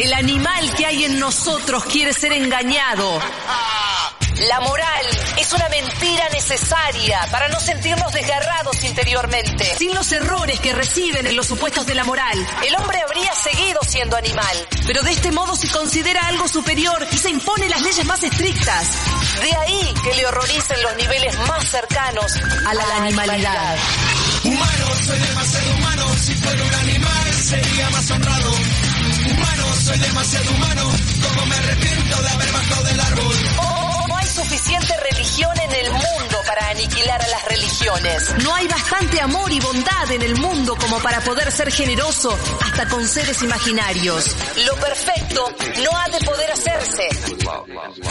El animal que hay en nosotros quiere ser engañado. La moral es una mentira necesaria para no sentirnos desgarrados interiormente. Sin los errores que reciben en los supuestos de la moral, el hombre habría seguido siendo animal. Pero de este modo se considera algo superior y se impone las leyes más estrictas. De ahí que le horroricen los niveles más cercanos a la, animalidad. Humano, soy demasiado humano. Si fuera un animal, sería más honrado. Soy demasiado humano. Como me arrepiento de haber bajado árbol. Oh, no hay suficiente religión en el mundo para aniquilar a las religiones. No hay bastante amor y bondad en el mundo como para poder ser generoso hasta con seres imaginarios. Lo perfecto no ha de poder hacerse.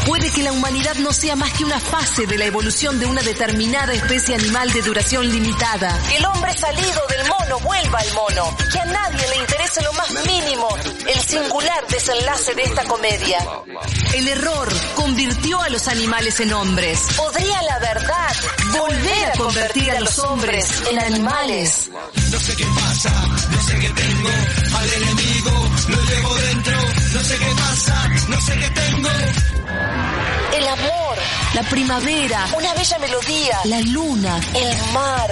Puede que la humanidad no sea más que una fase de la evolución de una determinada especie animal de duración limitada. El hombre salido del mono vuelva al mono. Que a nadie le interese lo más mínimo el singular desenlace de esta comedia. El error convirtió a los animales en hombres. ¿Podría la verdad volver a convertir a los hombres en animales? No sé qué pasa, no sé qué tengo. Al enemigo lo llevo dentro. No sé qué pasa, no sé qué tengo. El amor, la primavera, una bella melodía, la luna, el mar.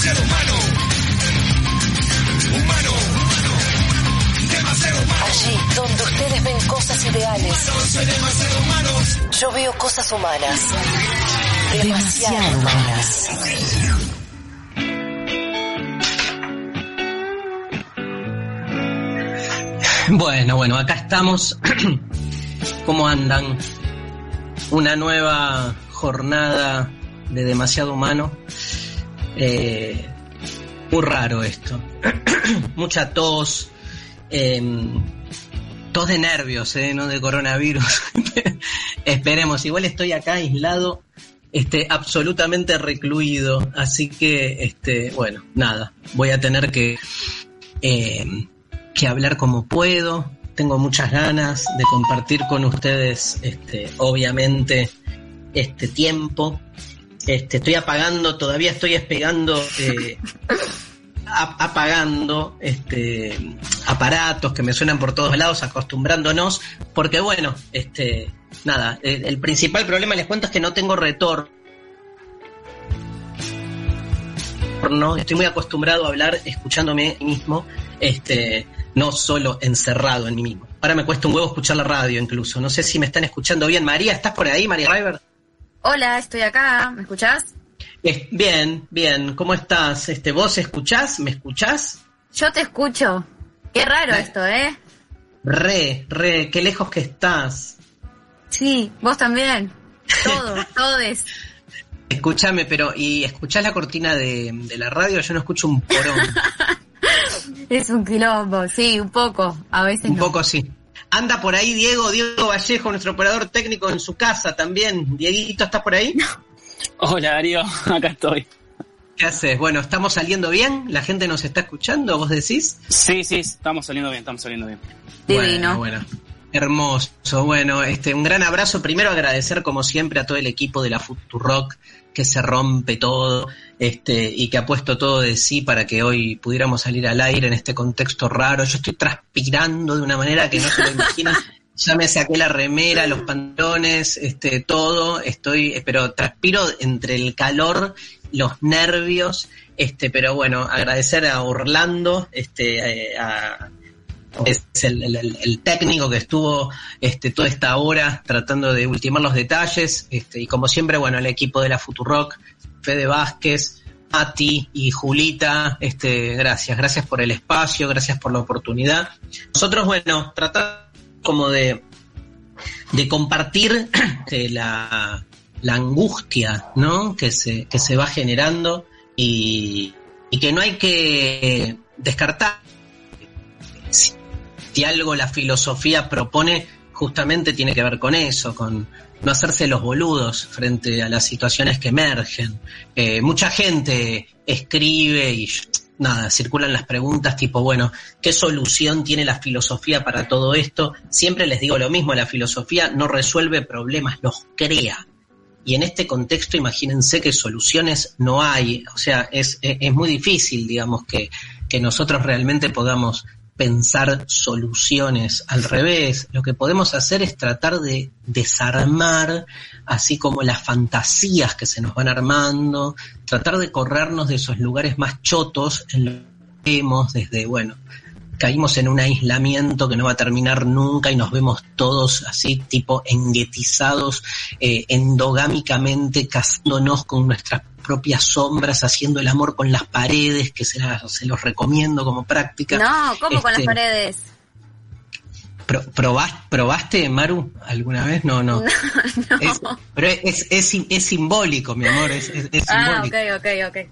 Demasiado humano. Humano, humano. Demasiado humano. Allí donde ustedes ven cosas ideales, Soy demasiado humano. yo veo cosas humanas. Demasiado humanas. Bueno, bueno, acá estamos. ¿Cómo andan? Una nueva jornada de demasiado humano. Eh, muy raro esto. Mucha tos. em, tos de nervios, eh, no de coronavirus. Esperemos. Igual estoy acá aislado, este, absolutamente recluido. Así que, este, bueno, nada. Voy a tener que em, que hablar como puedo. Tengo muchas ganas de compartir con ustedes, este, obviamente, este tiempo. Este, estoy apagando, todavía estoy espegando, eh, apagando este, aparatos que me suenan por todos lados, acostumbrándonos, porque bueno, este, nada, el, principal problema les cuento es que no tengo retorno. Estoy muy acostumbrado a hablar escuchándome mismo, este, no solo encerrado en mí mismo. Ahora me cuesta un huevo escuchar la radio incluso. No sé si me están escuchando bien. María, ¿estás por ahí, María River? Hola, estoy acá, ¿me escuchás? Eh, Bien, bien. ¿Cómo estás? Este, ¿Vos escuchás? ¿Me escuchás? Yo te escucho. Qué raro Eh. esto, ¿eh? Re, re, qué lejos que estás. Sí, vos también. Todo, todes. Escúchame, pero ¿y escuchás la cortina de, de la radio? Yo no escucho un porón. Es un quilombo, sí, un poco. A veces un no. poco sí. Anda por ahí Diego, Diego Vallejo, nuestro operador técnico en su casa también. Dieguito, ¿estás por ahí? Hola Darío, acá estoy. ¿Qué haces? Bueno, ¿estamos saliendo bien? ¿La gente nos está escuchando? ¿Vos decís? Sí, sí, estamos saliendo bien, estamos saliendo bien. Divino. Bueno, bueno. Hermoso. Bueno, este, un gran abrazo. Primero agradecer como siempre a todo el equipo de la Futurock que se rompe todo, este, y que ha puesto todo de sí para que hoy pudiéramos salir al aire en este contexto raro. Yo estoy transpirando de una manera que no se lo imaginan. Ya me saqué la remera, los pantalones, este, todo. Estoy, pero transpiro entre el calor, los nervios, este, pero bueno, agradecer a Orlando, este, eh, a, es el, el- técnico que estuvo este, toda esta hora tratando de ultimar los detalles este, y como siempre bueno el equipo de la Futurock Fede Vázquez Mati y Julita este, gracias gracias por el espacio gracias por la oportunidad nosotros bueno tratamos como de de compartir este, la, la angustia ¿no? que, se, que se va generando y, y que no hay que descartar Si algo la filosofía propone, justamente tiene que ver con eso, con no hacerse los boludos frente a las situaciones que emergen. Eh, mucha gente escribe y nada, circulan las preguntas tipo, bueno, ¿qué solución tiene la filosofía para todo esto? Siempre les digo lo mismo, la filosofía no resuelve problemas, los crea. Y en este contexto imagínense que soluciones no hay, o sea, es, es muy difícil, digamos, que, que nosotros realmente podamos pensar soluciones. Al revés, lo que podemos hacer es tratar de desarmar, así como las fantasías que se nos van armando, tratar de corrernos de esos lugares más chotos en los que vemos desde, bueno, caímos en un aislamiento que no va a terminar nunca y nos vemos todos así tipo enguetizados, eh, endogámicamente casándonos con nuestras propias sombras, haciendo el amor con las paredes, que se, se los recomiendo como práctica. No, ¿cómo con las Este, paredes? pro- ¿Probaste, Maru, alguna vez? No, no. No. Es- pero es, es, es simbólico, mi amor, es, Ah, simbólico. ok, ok, ok.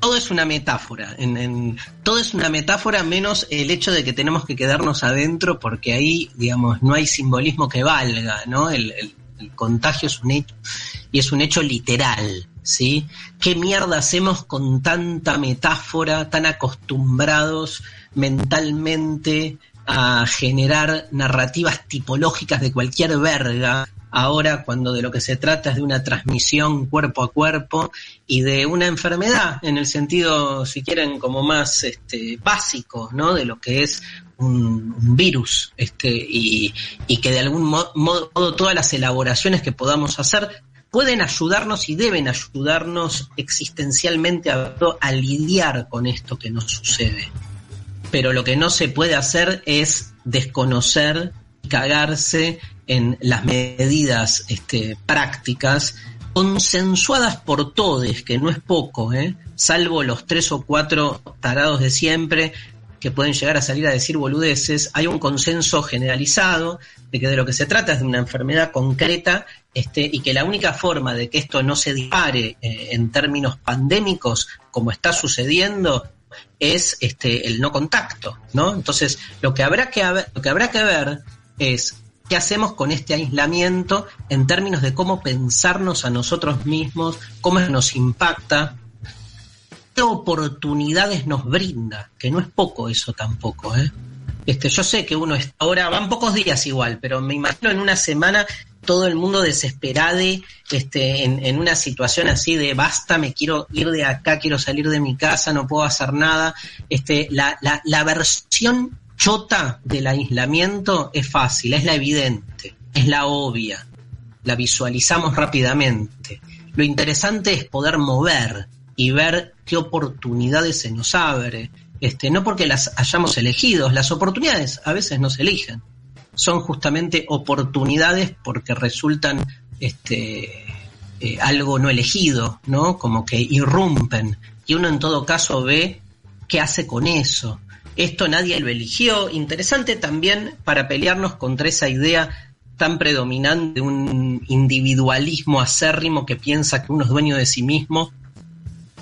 Todo es una metáfora, en, todo es una metáfora menos el hecho de que tenemos que quedarnos adentro porque ahí, digamos, no hay simbolismo que valga, ¿no? El- el contagio es un hecho y es un hecho literal, ¿sí? ¿Qué mierda hacemos con tanta metáfora, tan acostumbrados mentalmente a generar narrativas tipológicas de cualquier verga? Ahora, cuando de lo que se trata es de una transmisión cuerpo a cuerpo y de una enfermedad, en el sentido, si quieren, como más este, básico, ¿no? De lo que es un, virus, este, y, que de algún mo- modo todas las elaboraciones que podamos hacer pueden ayudarnos y deben ayudarnos existencialmente a, lidiar con esto que nos sucede. Pero lo que no se puede hacer es desconocer cagarse en las medidas este, prácticas consensuadas por todos, que no es poco, ¿eh? salvo los tres o cuatro tarados de siempre que pueden llegar a salir a decir boludeces, hay un consenso generalizado de que de lo que se trata es de una enfermedad concreta este, y que la única forma de que esto no se dispare eh, en términos pandémicos, como está sucediendo, es este, el no contacto, ¿no? Entonces, lo que habrá que, lo que habrá que ver es qué hacemos con este aislamiento en términos de cómo pensarnos a nosotros mismos, cómo nos impacta, qué oportunidades nos brinda, que no es poco eso tampoco, ¿eh? Este, yo sé que uno está ahora, van pocos días igual, pero me imagino en una semana todo el mundo desesperado este, en, en una situación así de basta, me quiero ir de acá, quiero salir de mi casa, no puedo hacer nada. Este, la, la, la versión chota del aislamiento es fácil, es la evidente, es la obvia, la visualizamos rápidamente. Lo interesante es poder mover y ver qué oportunidades se nos abre. Este, no porque las hayamos elegido, las oportunidades a veces no se eligen. Son justamente oportunidades porque resultan este, eh, algo no elegido, ¿no? Como que irrumpen. Y uno en todo caso ve qué hace con eso. Esto nadie lo eligió. Interesante también para pelearnos contra esa idea tan predominante de un individualismo acérrimo que piensa que uno es dueño de sí mismo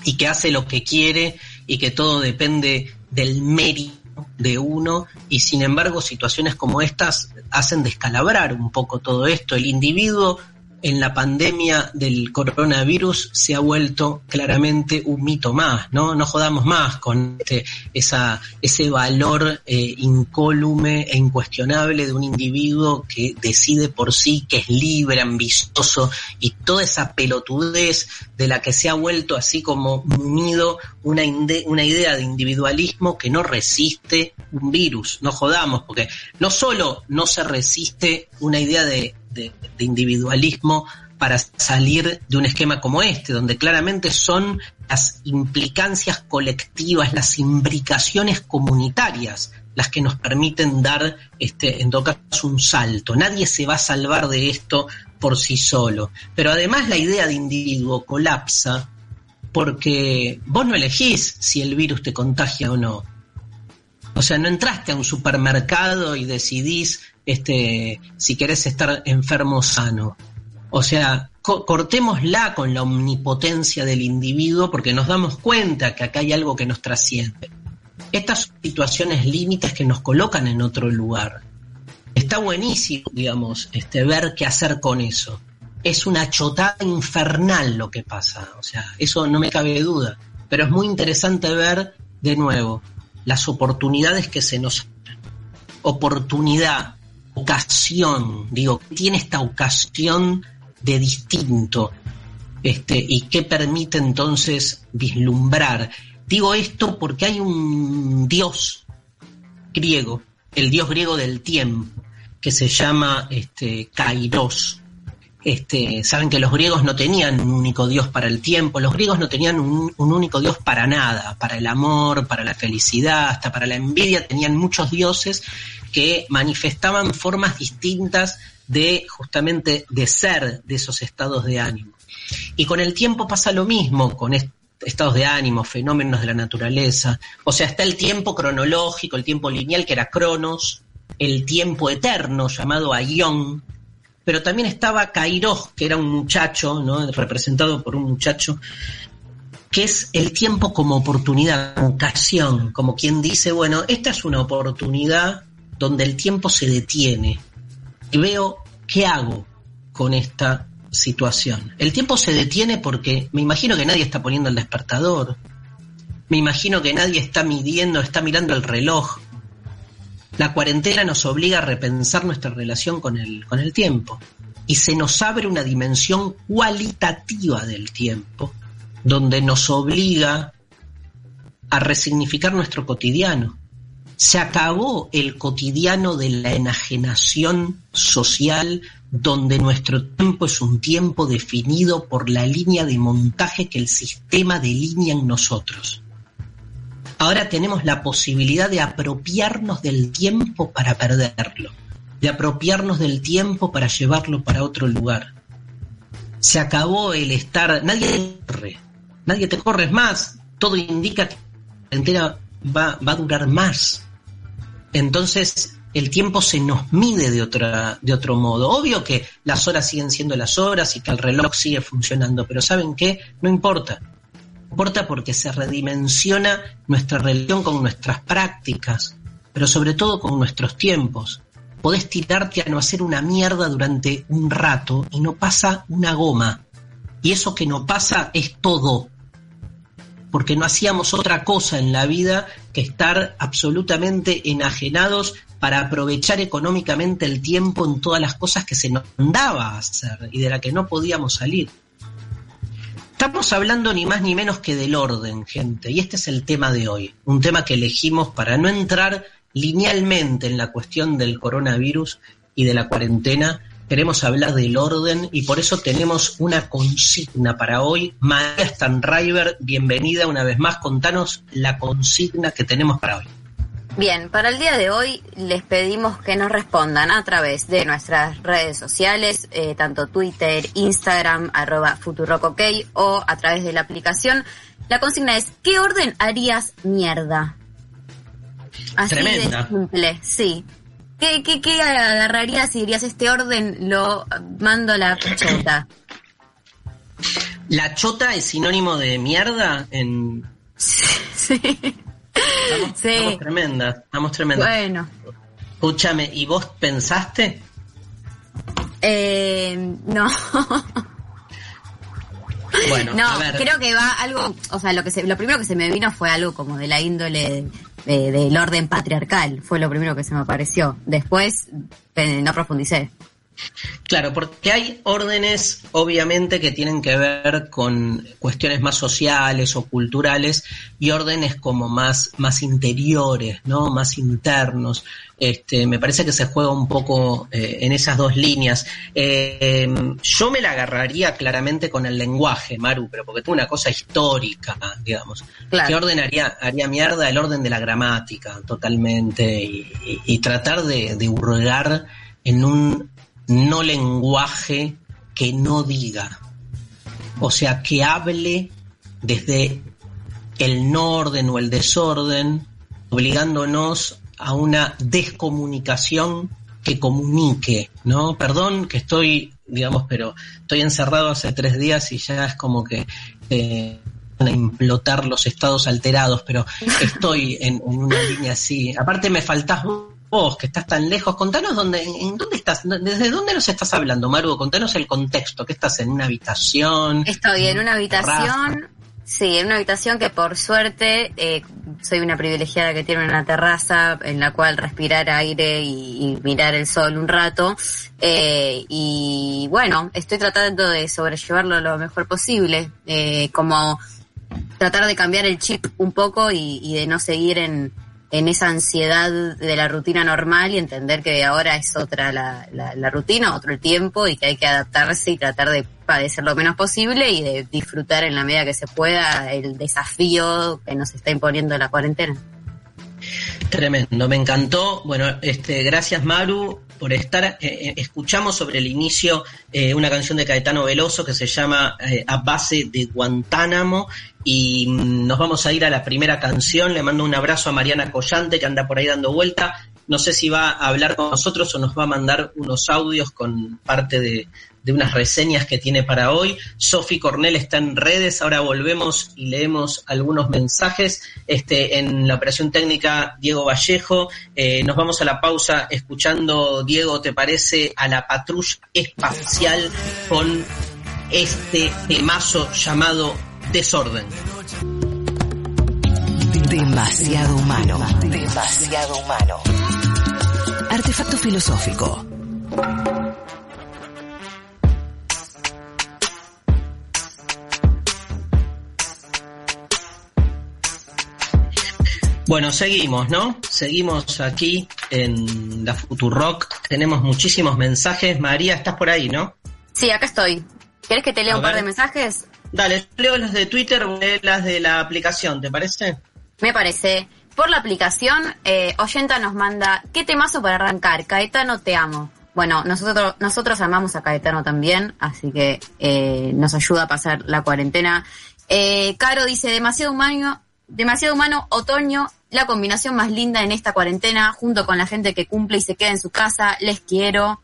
y que hace lo que quiere y que todo depende del mérito de uno y sin embargo situaciones como estas hacen descalabrar un poco todo esto. El individuo en la pandemia del coronavirus se ha vuelto claramente un mito más, ¿no? No jodamos más con este, ese valor eh, incólume e incuestionable de un individuo que decide por sí, que es libre, ambicioso y toda esa pelotudez de la que se ha vuelto así como munido una, una idea de individualismo que no resiste un virus, no jodamos, porque no solo no se resiste una idea de, de- individualismo para salir de un esquema como este, donde claramente son las implicancias colectivas, las imbricaciones comunitarias las que nos permiten dar, este, en todo caso, un salto. Nadie se va a salvar de esto por sí solo. Pero además la idea de individuo colapsa porque vos no elegís si el virus te contagia o no. O sea, no entraste a un supermercado y decidís este, si querés estar enfermo sano. O sea, co- cortémosla con la omnipotencia del individuo porque nos damos cuenta que acá hay algo que nos trasciende. Estas situaciones límites que nos colocan en otro lugar. Está buenísimo, digamos, este, ver qué hacer con eso. Es una chotada infernal lo que pasa, o sea, eso no me cabe duda. Pero es muy interesante ver, de nuevo, las oportunidades que se nos oportunidad, ocasión, digo, tiene esta ocasión de distinto, este, y qué permite entonces vislumbrar. Digo esto porque hay un dios griego, el dios griego del tiempo, que se llama este, Kairos. Este, saben que los griegos no tenían un único dios para el tiempo, los griegos no tenían un, único dios para nada, para el amor, para la felicidad, hasta para la envidia, tenían muchos dioses que manifestaban formas distintas de justamente de ser de esos estados de ánimo. Y con el tiempo pasa lo mismo, con estados de ánimo, fenómenos de la naturaleza. O sea, está el tiempo cronológico, el tiempo lineal, que era Cronos, el tiempo eterno, llamado Aion, pero también estaba Kairos, que era un muchacho, ¿no? representado por un muchacho, que es el tiempo como oportunidad, como ocasión, como quien dice, bueno, esta es una oportunidad donde el tiempo se detiene y veo qué hago con esta situación. El tiempo se detiene porque me imagino que nadie está poniendo el despertador. Me imagino que nadie está midiendo, está mirando el reloj. La cuarentena nos obliga a repensar nuestra relación con el, con el tiempo. Y se nos abre una dimensión cualitativa del tiempo, donde nos obliga a resignificar nuestro cotidiano. Se acabó el cotidiano de la enajenación social, donde nuestro tiempo es un tiempo definido por la línea de montaje que el sistema delinea en nosotros. Ahora tenemos la posibilidad de apropiarnos del tiempo para perderlo, de apropiarnos del tiempo para llevarlo para otro lugar. Se acabó el estar, nadie te corre, nadie te corre más, todo indica que la entera va, va a durar más. Entonces, el tiempo se nos mide de, otra, de otro modo. Obvio que las horas siguen siendo las horas y que el reloj sigue funcionando, pero ¿saben qué? No importa. Importa porque se redimensiona nuestra relación con nuestras prácticas, pero sobre todo con nuestros tiempos. Podés tirarte a no hacer una mierda durante un rato y no pasa una goma. Y eso que no pasa es todo porque no hacíamos otra cosa en la vida que estar absolutamente enajenados para aprovechar económicamente el tiempo en todas las cosas que se nos daba a hacer y de la que no podíamos salir. Estamos hablando ni más ni menos que del orden, gente, y este es el tema de hoy, un tema que elegimos para no entrar linealmente en la cuestión del coronavirus y de la cuarentena, queremos hablar del orden y por eso tenemos una consigna para hoy. María Stanriver, bienvenida una vez más. Contanos la consigna que tenemos para hoy. Bien, para el día de hoy les pedimos que nos respondan a través de nuestras redes sociales, eh, tanto Twitter, Instagram, arroba Futurocok o a través de la aplicación. La consigna es, ¿qué orden harías mierda? Así Tremenda. de simple, sí. ¿Qué, qué, qué agarrarías si dirías este orden lo mando a la chota? ¿La chota es sinónimo de mierda en...? Sí. Estamos, Sí. estamos tremendas, estamos tremendas. Bueno, Escúchame, ¿y vos pensaste? eh, no. Bueno, No, a ver. creo que va algo, o sea, lo que se, lo primero que se me vino fue algo como de la índole de- del orden patriarcal, fue lo primero que se me apareció. Después eh, no profundicé. Claro, porque hay órdenes, obviamente, que tienen que ver con cuestiones más sociales o culturales y órdenes como más, más interiores, ¿no? Más internos. Este, me parece que se juega un poco eh, en esas dos líneas. Eh, em, yo me la agarraría claramente con el lenguaje, Maru, pero porque tengo una cosa histórica, digamos. Claro. ¿Qué orden haría, haría mierda? El orden de la gramática, totalmente. Y, y- y tratar de, de hurgar en un no lenguaje que no diga. O sea, que hable desde el no orden o el desorden, obligándonos a una descomunicación que comunique, ¿no? Perdón que estoy, digamos, pero estoy encerrado hace tres días y ya es como que eh, a implotar los estados alterados, pero estoy en, una línea así. Aparte me faltás vos, que estás tan lejos. Contanos dónde, en dónde estás, desde dónde nos estás hablando, Maru. Contanos el contexto, que estás en una habitación. Estoy en una habitación Sí, en una habitación que por suerte eh, soy una privilegiada que tiene una terraza en la cual respirar aire y, mirar el sol un rato. Eh, y bueno, estoy tratando de sobrellevarlo lo mejor posible, eh, como tratar de cambiar el chip un poco y de no seguir en, en esa ansiedad de la rutina normal y entender que ahora es otra la, la, rutina, otro el tiempo y que hay que adaptarse y tratar de padecer lo menos posible y de disfrutar en la medida que se pueda el desafío que nos está imponiendo la cuarentena. Tremendo, me encantó. Bueno, este, gracias Maru por estar. Eh, eh, escuchamos sobre el inicio eh, una canción de Caetano Veloso que se llama A base de Guantánamo y mm, nos vamos a ir a la primera canción. Le mando un abrazo a Mariana Collante que anda por ahí dando vuelta. No sé si va a hablar con nosotros o nos va a mandar unos audios con parte de, de unas reseñas que tiene para hoy. Sofi Cornell está en redes, ahora volvemos y leemos algunos mensajes. Este, en la operación técnica, Diego Vallejo. Eh, nos vamos a la pausa escuchando, Diego, ¿te parece? A la patrulla espacial con este temazo llamado Desorden. Demasiado humano. Demasiado humano. Artefacto filosófico. Bueno, seguimos, ¿no? Seguimos aquí en la Futurock. Tenemos muchísimos mensajes. María, estás por ahí, ¿no? Sí, acá estoy. ¿Quieres que te lea un par de mensajes? Dale, leo las de Twitter las de la aplicación, ¿te parece? Me parece. Por la aplicación, eh, Oyenta nos manda, ¿qué temazo para arrancar? Caetano, te amo. Bueno, nosotros, nosotros amamos a Caetano también, así que eh, nos ayuda a pasar la cuarentena. Eh, Caro dice, demasiado humano, demasiado humano, otoño, la combinación más linda en esta cuarentena, junto con la gente que cumple y se queda en su casa. Les quiero.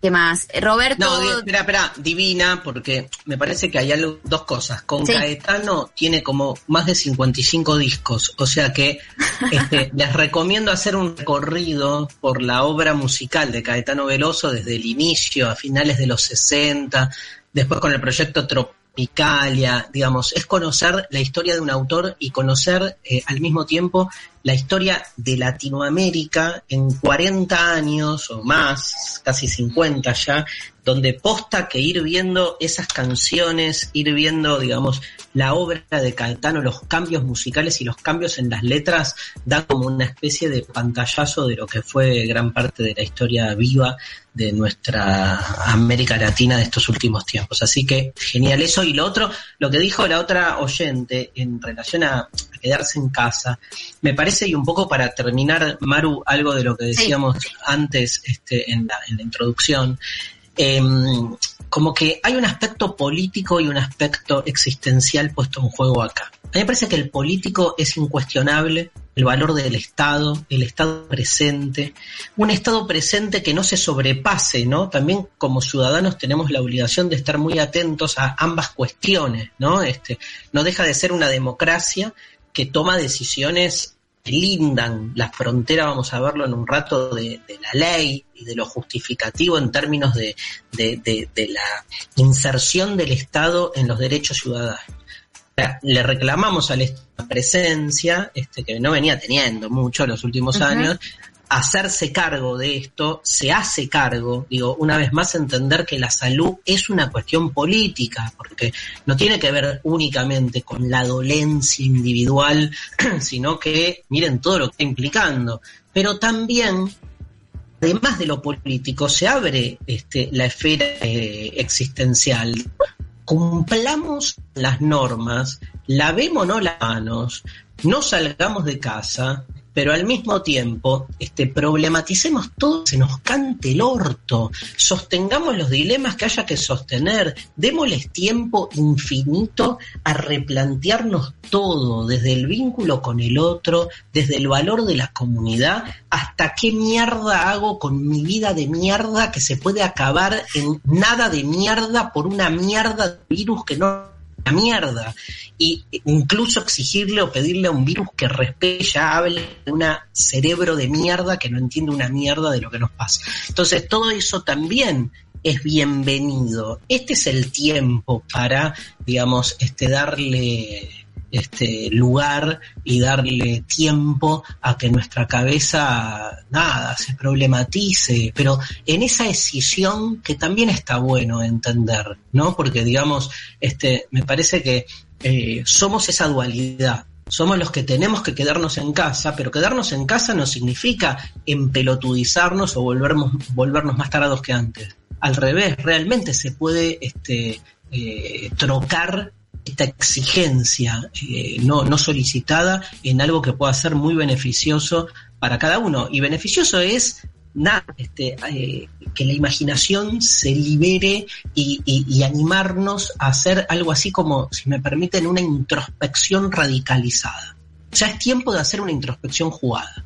¿Qué más? Roberto. No, espera, espera, divina, porque me parece que hay algo, dos cosas. Con Caetano tiene como más de 55 discos, o sea que este, les recomiendo hacer un recorrido por la obra musical de Caetano Veloso desde el inicio, a finales de los 60, después con el proyecto Trop Picalia, digamos, es conocer la historia de un autor y conocer eh, al mismo tiempo la historia de Latinoamérica en 40 años o más, casi 50 ya, donde posta que ir viendo esas canciones, ir viendo, digamos, la obra de Caetano, los cambios musicales y los cambios en las letras, da como una especie de pantallazo de lo que fue gran parte de la historia viva de nuestra América Latina de estos últimos tiempos. Así que genial eso. Y lo otro, lo que dijo la otra oyente en relación a, quedarse en casa, me parece, y un poco para terminar, Maru, algo de lo que decíamos antes este, en, la, en la introducción, Em, como que hay un aspecto político y un aspecto existencial puesto en juego acá. A mí me parece que el político es incuestionable, el valor del Estado, el Estado presente, un Estado presente que no se sobrepase, ¿no? También como ciudadanos tenemos la obligación de estar muy atentos a ambas cuestiones, ¿no? Este, no deja de ser una democracia que toma decisiones lindan la frontera, vamos a verlo en un rato, de, la ley y de lo justificativo en términos de, la inserción del Estado en los derechos ciudadanos. Le reclamamos a la presencia, este, que no venía teniendo mucho en los últimos años, hacerse cargo de esto, se hace cargo, digo, una vez más entender que la salud es una cuestión política, porque no tiene que ver únicamente con la dolencia individual, sino que miren todo lo que está implicando. Pero también, además de lo político, se abre este, la esfera eh, existencial. Cumplamos las normas, lavémonos las manos, no salgamos de casa, pero al mismo tiempo este, problematicemos todo, se nos cante el orto, sostengamos los dilemas que haya que sostener, démosles tiempo infinito a replantearnos todo, desde el vínculo con el otro, desde el valor de la comunidad, hasta qué mierda hago con mi vida de mierda que se puede acabar en nada de mierda por una mierda de virus que no la mierda. Y incluso exigirle o pedirle a un virus que respete, ya hable de un cerebro de mierda que no entiende una mierda de lo que nos pasa. Entonces, todo eso también es bienvenido. Este es el tiempo para, digamos, este, darle este lugar y darle tiempo a que nuestra cabeza nada se problematice, pero en esa decisión que también está bueno entender, ¿no? Porque digamos, este, me parece que eh, somos esa dualidad. Somos los que tenemos que quedarnos en casa, pero quedarnos en casa no significa empelotudizarnos o volvernos, volvernos más tarados que antes. Al revés, realmente se puede este, eh, trocar esta exigencia eh, no, no solicitada en algo que pueda ser muy beneficioso para cada uno. Y beneficioso es este, eh, que la imaginación se libere y, y, animarnos a hacer algo así como, si me permiten, una introspección radicalizada. Ya es tiempo de hacer una introspección jugada.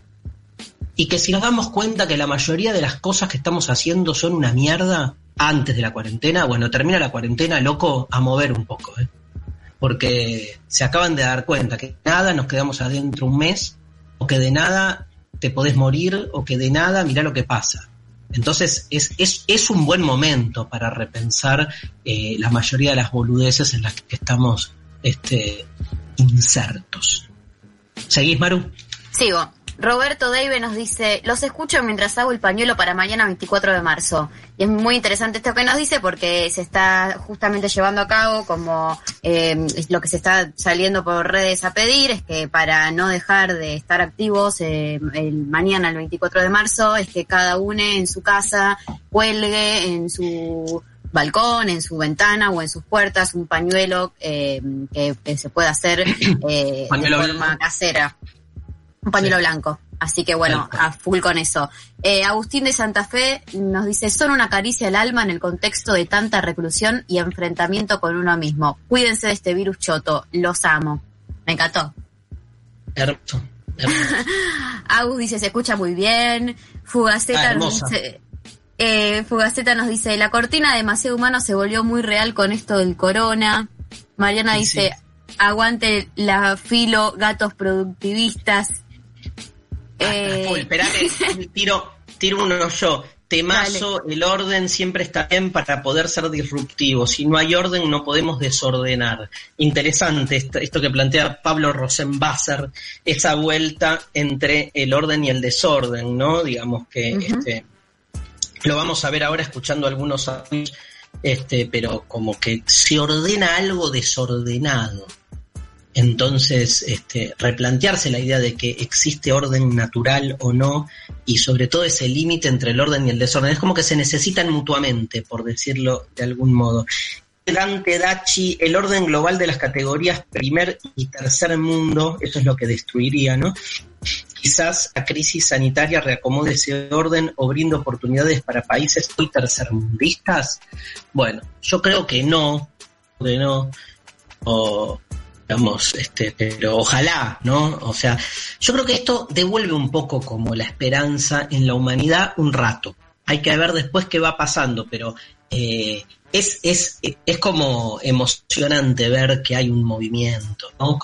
Y que si nos damos cuenta que la mayoría de las cosas que estamos haciendo son una mierda antes de la cuarentena, bueno, termina la cuarentena, loco, a mover un poco. ¿eh? Porque se acaban de dar cuenta que nada nos quedamos adentro un mes, o que de nada te podés morir, o que de nada mira lo que pasa. Entonces es, es, es un buen momento para repensar eh, la mayoría de las boludeces en las que estamos este, insertos. ¿Seguís, Maru? Sigo. Roberto Dave nos dice, los escucho mientras hago el pañuelo para mañana 24 de marzo. Y es muy interesante esto que nos dice porque se está justamente llevando a cabo como eh, lo que se está saliendo por redes a pedir es que para no dejar de estar activos eh, el mañana, el 24 de marzo, es que cada uno en su casa cuelgue en su balcón, en su ventana o en sus puertas un pañuelo eh, que, se pueda hacer eh, de forma casera. Un pañuelo blanco. Así que bueno, a full con eso. Eh, Agustín de Santa Fe nos dice, son una caricia al alma en el contexto de tanta reclusión y enfrentamiento con uno mismo. Cuídense de este virus choto, los amo. Me encantó. Hermoso. Agus dice, se escucha muy bien. Fugaceta, nos dice, eh, Fugaceta nos dice, la cortina demasiado humano se volvió muy real con esto del corona. Mariana dice, aguante la filo, gatos productivistas. Eh... tiro, tiro uno yo. Temazo, el orden siempre está bien para poder ser disruptivo. Si no hay orden, no podemos desordenar. Interesante esto, que plantea Pablo Rosenbasser, esa vuelta entre el orden y el desorden, ¿no? Digamos que este, lo vamos a ver ahora escuchando algunos este, pero como que se ordena algo desordenado. Entonces, este, replantearse la idea de que existe orden natural o no, y sobre todo ese límite entre el orden y el desorden, es como que se necesitan mutuamente, por decirlo de algún modo. Dante Dachi, el orden global de las categorías primer y tercer mundo, eso es lo que destruiría, ¿no? Quizás la crisis sanitaria reacomode ese orden o brinde oportunidades para países muy tercermundistas. Bueno, yo creo que no, que no. O, digamos, este, pero ojalá, ¿no? O sea, yo creo que esto devuelve un poco como la esperanza en la humanidad un rato. Hay que ver después qué va pasando, pero eh, es, es, es como emocionante ver que hay un movimiento, ¿no?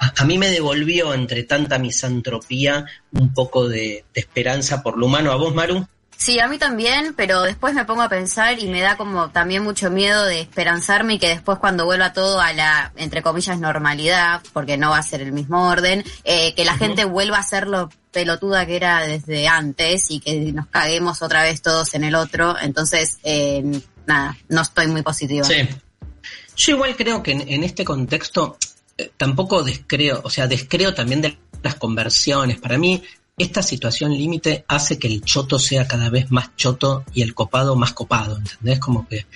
A, mí me devolvió entre tanta misantropía un poco de, de esperanza por lo humano. ¿A vos, Maru? Sí, a mí también, pero después me pongo a pensar y me da como también mucho miedo de esperanzarme y que después cuando vuelva todo a la, entre comillas, normalidad, porque no va a ser el mismo orden, eh, que la gente vuelva a ser lo pelotuda que era desde antes y que nos caguemos otra vez todos en el otro. Entonces, eh, nada, no estoy muy positiva. Sí. Yo igual creo que en, este contexto eh, tampoco descreo, o sea, descreo también de las conversiones. Para mí, esta situación límite hace que el choto sea cada vez más choto y el copado más copado, ¿entendés? Como que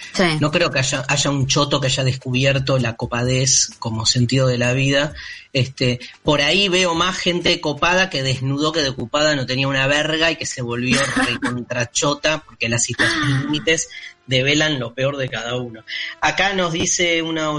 no creo que haya, haya un choto que haya descubierto la copadez como sentido de la vida. Este, por ahí veo más gente copada que desnudó que de ocupada no tenía una verga y que se volvió chota porque las situaciones límites develan lo peor de cada uno. Acá nos dice una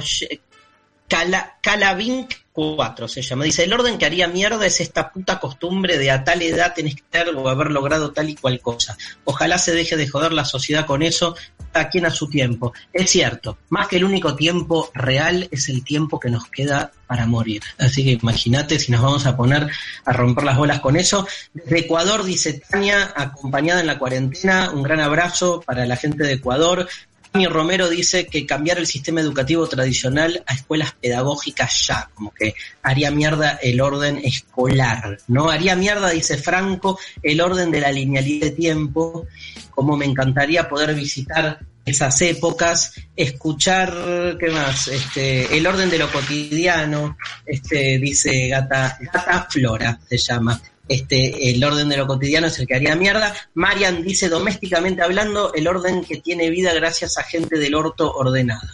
Cala, Calavink 4 se llama. Dice, el orden que haría mierda es esta puta costumbre de a tal edad tenés que tener o haber logrado tal y cual cosa. Ojalá se deje de joder la sociedad con eso, a quien a su tiempo. Es cierto, más que el único tiempo real es el tiempo que nos queda para morir. Así que imagínate si nos vamos a poner a romper las bolas con eso. Desde Ecuador, dice Tania, acompañada en la cuarentena, un gran abrazo para la gente de Ecuador. Mi Romero dice que cambiar el sistema educativo tradicional a escuelas pedagógicas ya, como que haría mierda el orden escolar, ¿no? Haría mierda, dice Franco, el orden de la linealidad de tiempo, como me encantaría poder visitar esas épocas, escuchar, ¿qué más? Este, el orden de lo cotidiano, este, dice Gata, Gata Flora se llama este, el orden de lo cotidiano es el que haría mierda. Marian dice, domésticamente hablando, el orden que tiene vida gracias a gente del orto ordenada.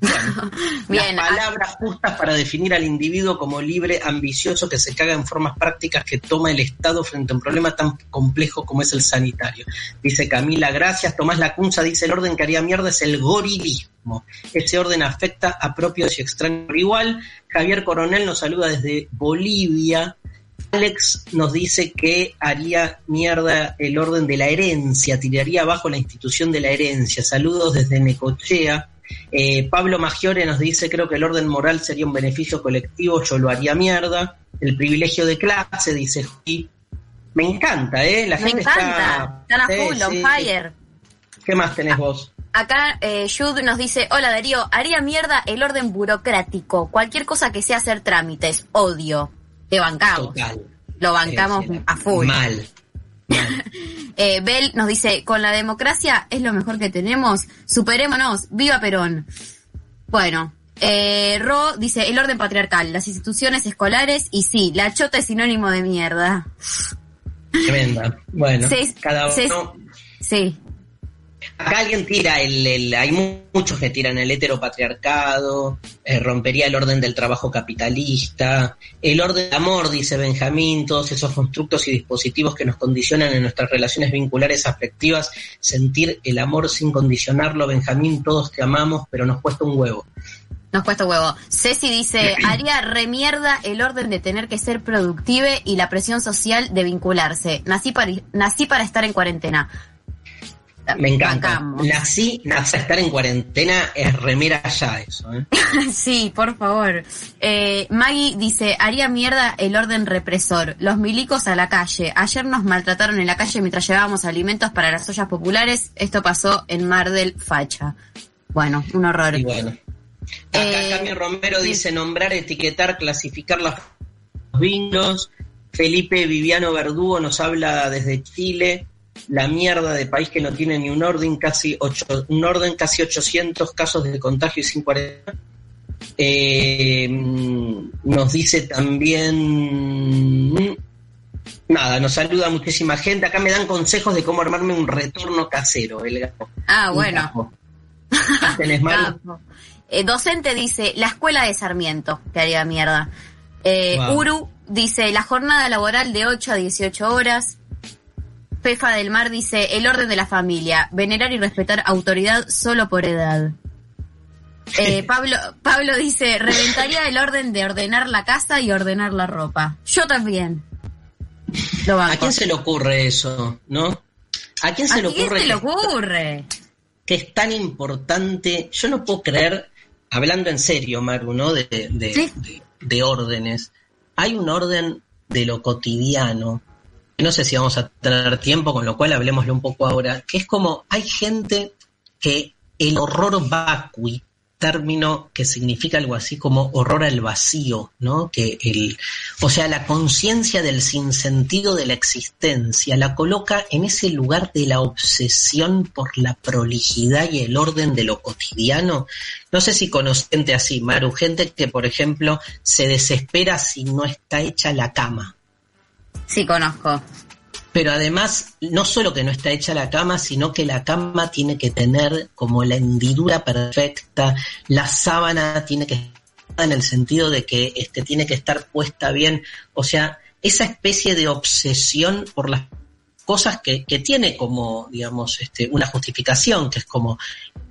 Bien, las palabras justas para definir al individuo como libre, ambicioso, que se caga en formas prácticas que toma el Estado frente a un problema tan complejo como es el sanitario. Dice Camila, gracias. Tomás Lacunza dice, el orden que haría mierda es el gorilismo. Ese orden afecta a propios y extraños igual. Javier Coronel nos saluda desde Bolivia. Alex nos dice que haría mierda el orden de la herencia, tiraría abajo la institución de la herencia. Saludos desde Necochea. Eh, Pablo Maggiore nos dice, creo que el orden moral sería un beneficio colectivo, yo lo haría mierda. El privilegio de clase, dice Me encanta, ¿eh? La Me encanta. Están a full, on fire. ¿Qué más tenés vos? Acá eh, Jude nos dice, hola Darío, haría mierda el orden burocrático, cualquier cosa que sea hacer trámites, odio. Te bancamos. Lo bancamos a full. Mal. eh, Bel nos dice, con la democracia es lo mejor que tenemos, superémonos, viva Perón. Bueno, eh, Ro dice, el orden patriarcal, las instituciones escolares y sí, la chota es sinónimo de mierda. Tremenda. Bueno, cada uno... sí. Acá alguien tira el, hay muchos que tiran el heteropatriarcado, eh, rompería el orden del trabajo capitalista, el orden del amor, dice Benjamín, todos esos constructos y dispositivos que nos condicionan en nuestras relaciones vinculares afectivas, sentir el amor sin condicionarlo, Benjamín, todos te amamos, pero nos cuesta un huevo. Nos cuesta un huevo. Ceci dice, haría remierda el orden de tener que ser productive y la presión social de vincularse. Nací para, nací para estar en cuarentena. Me encanta. Nací, nací a estar en cuarentena, es remera ya eso. ¿eh? sí, por favor. Eh, Maggie dice, haría mierda el orden represor. Los milicos a la calle. Ayer nos maltrataron en la calle mientras llevábamos alimentos para las ollas populares. Esto pasó en Mar del Facha. Bueno, un horror. Y bueno. Acá eh, Romero dice nombrar, etiquetar, clasificar los vínculos. Felipe Viviano Verdugo nos habla desde Chile la mierda de país que no tiene ni un orden, casi ocho, un orden, casi 800 casos de contagio y sin cuarentena. Eh, nos dice también nada, nos saluda muchísima gente. Acá me dan consejos de cómo armarme un retorno casero, el Ah, bueno. ¿Tenés mal? Eh, docente dice, la escuela de Sarmiento, que haría mierda. Eh, Uru dice, la jornada laboral de 8 a 18 horas. Pefa del Mar dice, el orden de la familia, venerar y respetar autoridad solo por edad. Eh, Pablo, Pablo dice, reventaría el orden de ordenar la casa y ordenar la ropa. Yo también. ¿A quién se le ocurre eso, no? ¿A quién se le ocurre? Se le ocurre? Que es tan importante. Yo no puedo creer, hablando en serio, Maru, ¿no? De, de, de órdenes. Hay un orden de lo cotidiano no sé si vamos a tener tiempo, con lo cual hablemosle un poco ahora, que es como hay gente que el horror vacui, término que significa algo así como horror al vacío, ¿no? Que el, o sea, la conciencia del sinsentido de la existencia la coloca en ese lugar de la obsesión por la prolijidad y el orden de lo cotidiano. No sé si conoce gente así, Maru, gente que, por ejemplo, se desespera si no está hecha la cama, Sí, conozco. Pero además, no solo que no está hecha la cama, sino que la cama tiene que tener como la hendidura perfecta, la sábana tiene que estar en el sentido de que este, tiene que estar puesta bien. O sea, esa especie de obsesión por las cosas que, que tiene como, digamos, este, una justificación, que es como,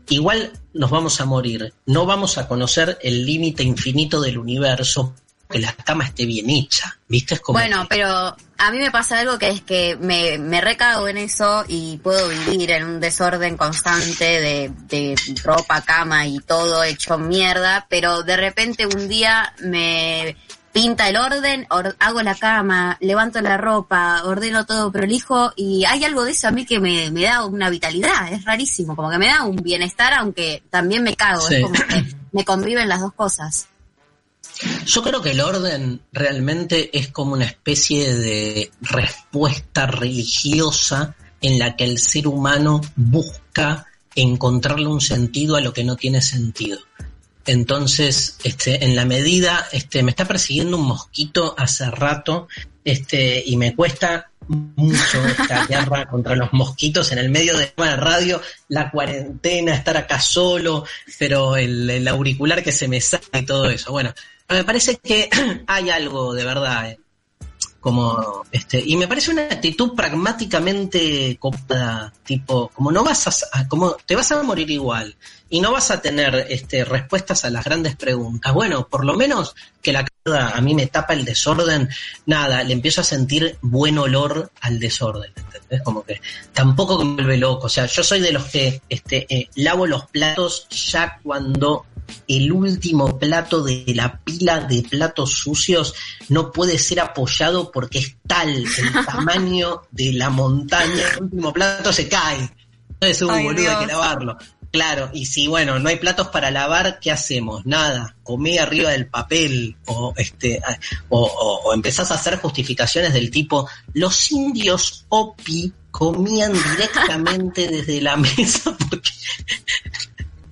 igual nos vamos a morir, no vamos a conocer el límite infinito del universo, que la cama esté bien hecha, ¿viste? Es como Bueno, que- pero a mí me pasa algo que es que me, me recago en eso y puedo vivir en un desorden constante de, de ropa, cama y todo hecho mierda, pero de repente un día me pinta el orden, or- hago la cama, levanto la ropa, ordeno todo prolijo y hay algo de eso a mí que me, me da una vitalidad, es rarísimo, como que me da un bienestar aunque también me cago, Sí. es como que me conviven las dos cosas. Yo creo que el orden realmente es como una especie de respuesta religiosa en la que el ser humano busca encontrarle un sentido a lo que no tiene sentido. Entonces, este, en la medida, este, me está persiguiendo un mosquito hace rato, este, y me cuesta mucho esta guerra contra los mosquitos en el medio de la radio, la cuarentena, estar acá solo, pero el, el auricular que se me sale y todo eso. Bueno, me parece que hay algo de verdad, eh, como este, y me parece una actitud pragmáticamente cómoda, tipo, como no vas a, como te vas a morir igual y no vas a tener este respuestas a las grandes preguntas. Bueno, por lo menos que la a mí me tapa el desorden, nada, le empiezo a sentir buen olor al desorden, ¿entendés? Como que tampoco me vuelve loco, o sea, yo soy de los que este eh, lavo los platos ya cuando el último plato de la pila de platos sucios no puede ser apoyado porque es tal el tamaño de la montaña, el último plato se cae. Entonces, un Ay, boludo hay que lavarlo. Claro, y si bueno, no hay platos para lavar, ¿qué hacemos? Nada, comí arriba del papel o este o, o- o empezás a hacer justificaciones del tipo los indios Opi comían directamente desde la mesa porque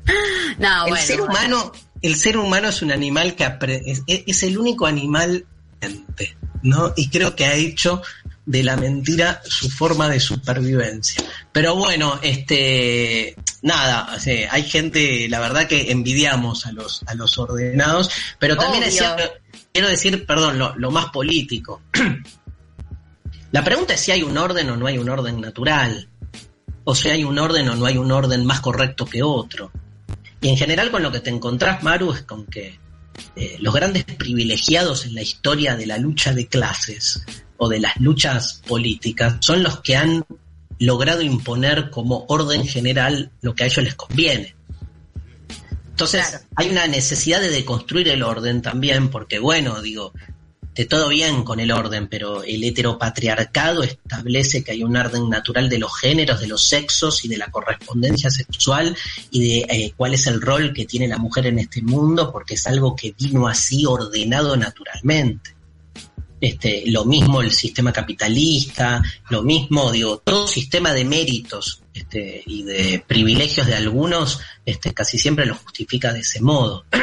No, el bueno. ser humano, el ser humano es un animal que es, es el único animal ¿no? Y creo que ha hecho de la mentira su forma de supervivencia. Pero bueno, este nada, o sea, hay gente, la verdad que envidiamos a los a los ordenados, pero también quiero decir, perdón, lo, lo más político. La pregunta es si hay un orden o no hay un orden natural, o si hay un orden o no hay un orden más correcto que otro. Y en general con lo que te encontrás, Maru, es con que eh, los grandes privilegiados en la historia de la lucha de clases o de las luchas políticas son los que han logrado imponer como orden general lo que a ellos les conviene. Entonces Claro. hay una necesidad de deconstruir el orden también, porque bueno, digo, de todo bien con el orden, pero el heteropatriarcado establece que hay un orden natural de los géneros, de los sexos y de la correspondencia sexual y de eh, cuál es el rol que tiene la mujer en este mundo, porque es algo que vino así ordenado naturalmente. Este, lo mismo el sistema capitalista, lo mismo, digo, todo sistema de méritos este, y de privilegios de algunos, este, casi siempre lo justifica de ese modo. a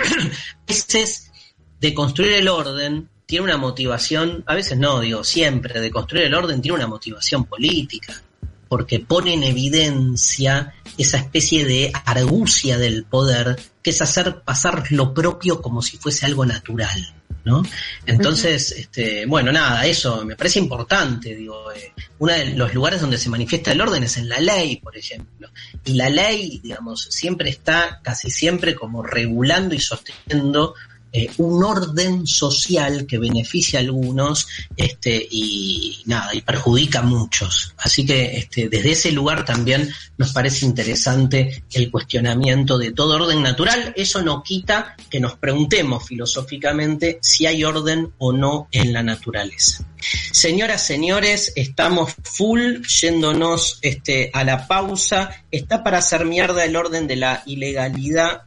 veces, de construir el orden tiene una motivación, a veces no, digo, siempre, de construir el orden tiene una motivación política, porque pone en evidencia esa especie de argucia del poder, que es hacer pasar lo propio como si fuese algo natural. ¿no? Entonces, este, bueno, nada, eso me parece importante, digo, eh, uno de los lugares donde se manifiesta el orden es en la ley, por ejemplo, y la ley, digamos, siempre está, casi siempre, como regulando y sosteniendo eh, un orden social que beneficia a algunos este, y nada, y perjudica a muchos. Así que este, desde ese lugar también nos parece interesante el cuestionamiento de todo orden natural. Eso no quita que nos preguntemos filosóficamente si hay orden o no en la naturaleza. Señoras, señores, estamos full yéndonos este, a la pausa. Está para hacer mierda el orden de la ilegalidad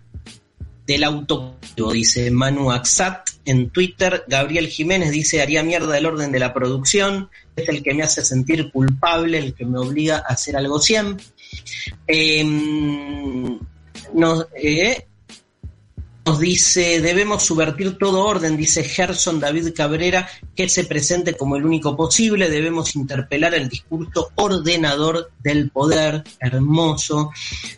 del autocultivo, dice Manu Axat en Twitter. Gabriel Jiménez dice, haría mierda el orden de la producción. Es el que me hace sentir culpable, el que me obliga a hacer algo siempre. Eh, nos, eh, nos dice, debemos subvertir todo orden, dice Gerson David Cabrera, que se presente como el único posible, debemos interpelar el discurso ordenador del poder, hermoso.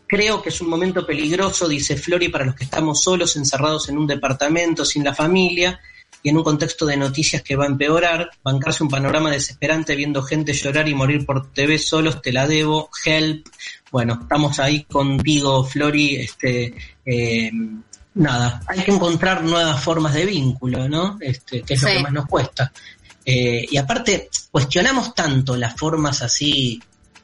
Creo que es un momento peligroso, dice Flori, para los que estamos solos, encerrados en un departamento, sin la familia, y en un contexto de noticias que va a empeorar, bancarse un panorama desesperante viendo gente llorar y morir por TV solos, te la debo, help. Bueno, estamos ahí contigo, Flori, este... Eh, nada, hay que encontrar nuevas formas de vínculo, ¿no? Este, que es lo que más nos cuesta. Eh, y aparte, cuestionamos tanto las formas así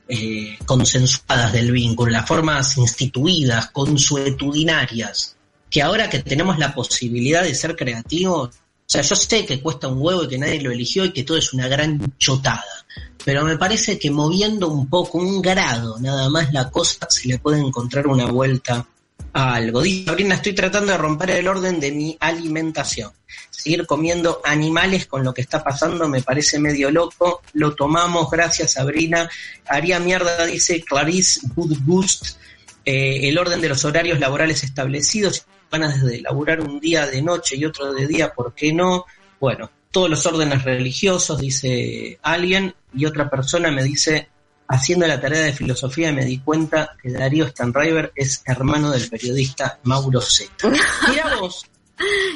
eh, consensuadas del vínculo, las formas instituidas, consuetudinarias, que ahora que tenemos la posibilidad de ser creativos, o sea, yo sé que cuesta un huevo y que nadie lo eligió y que todo es una gran chotada, pero me parece que moviendo un poco, un grado nada más la cosa, se le puede encontrar una vuelta algo. Dice Sabrina, estoy tratando de romper el orden de mi alimentación. Seguir comiendo animales con lo que está pasando me parece medio loco. Lo tomamos, gracias Sabrina. Haría mierda, dice Clarice Woodgust. Eh, el orden de los horarios laborales establecidos, ganas de laburar un día de noche y otro de día, ¿por qué no? Bueno, todos los órdenes religiosos, dice alguien, y otra persona me dice, haciendo la tarea de filosofía me di cuenta que Darío Stanriver es hermano del periodista Mauro Zeta. Mira vos,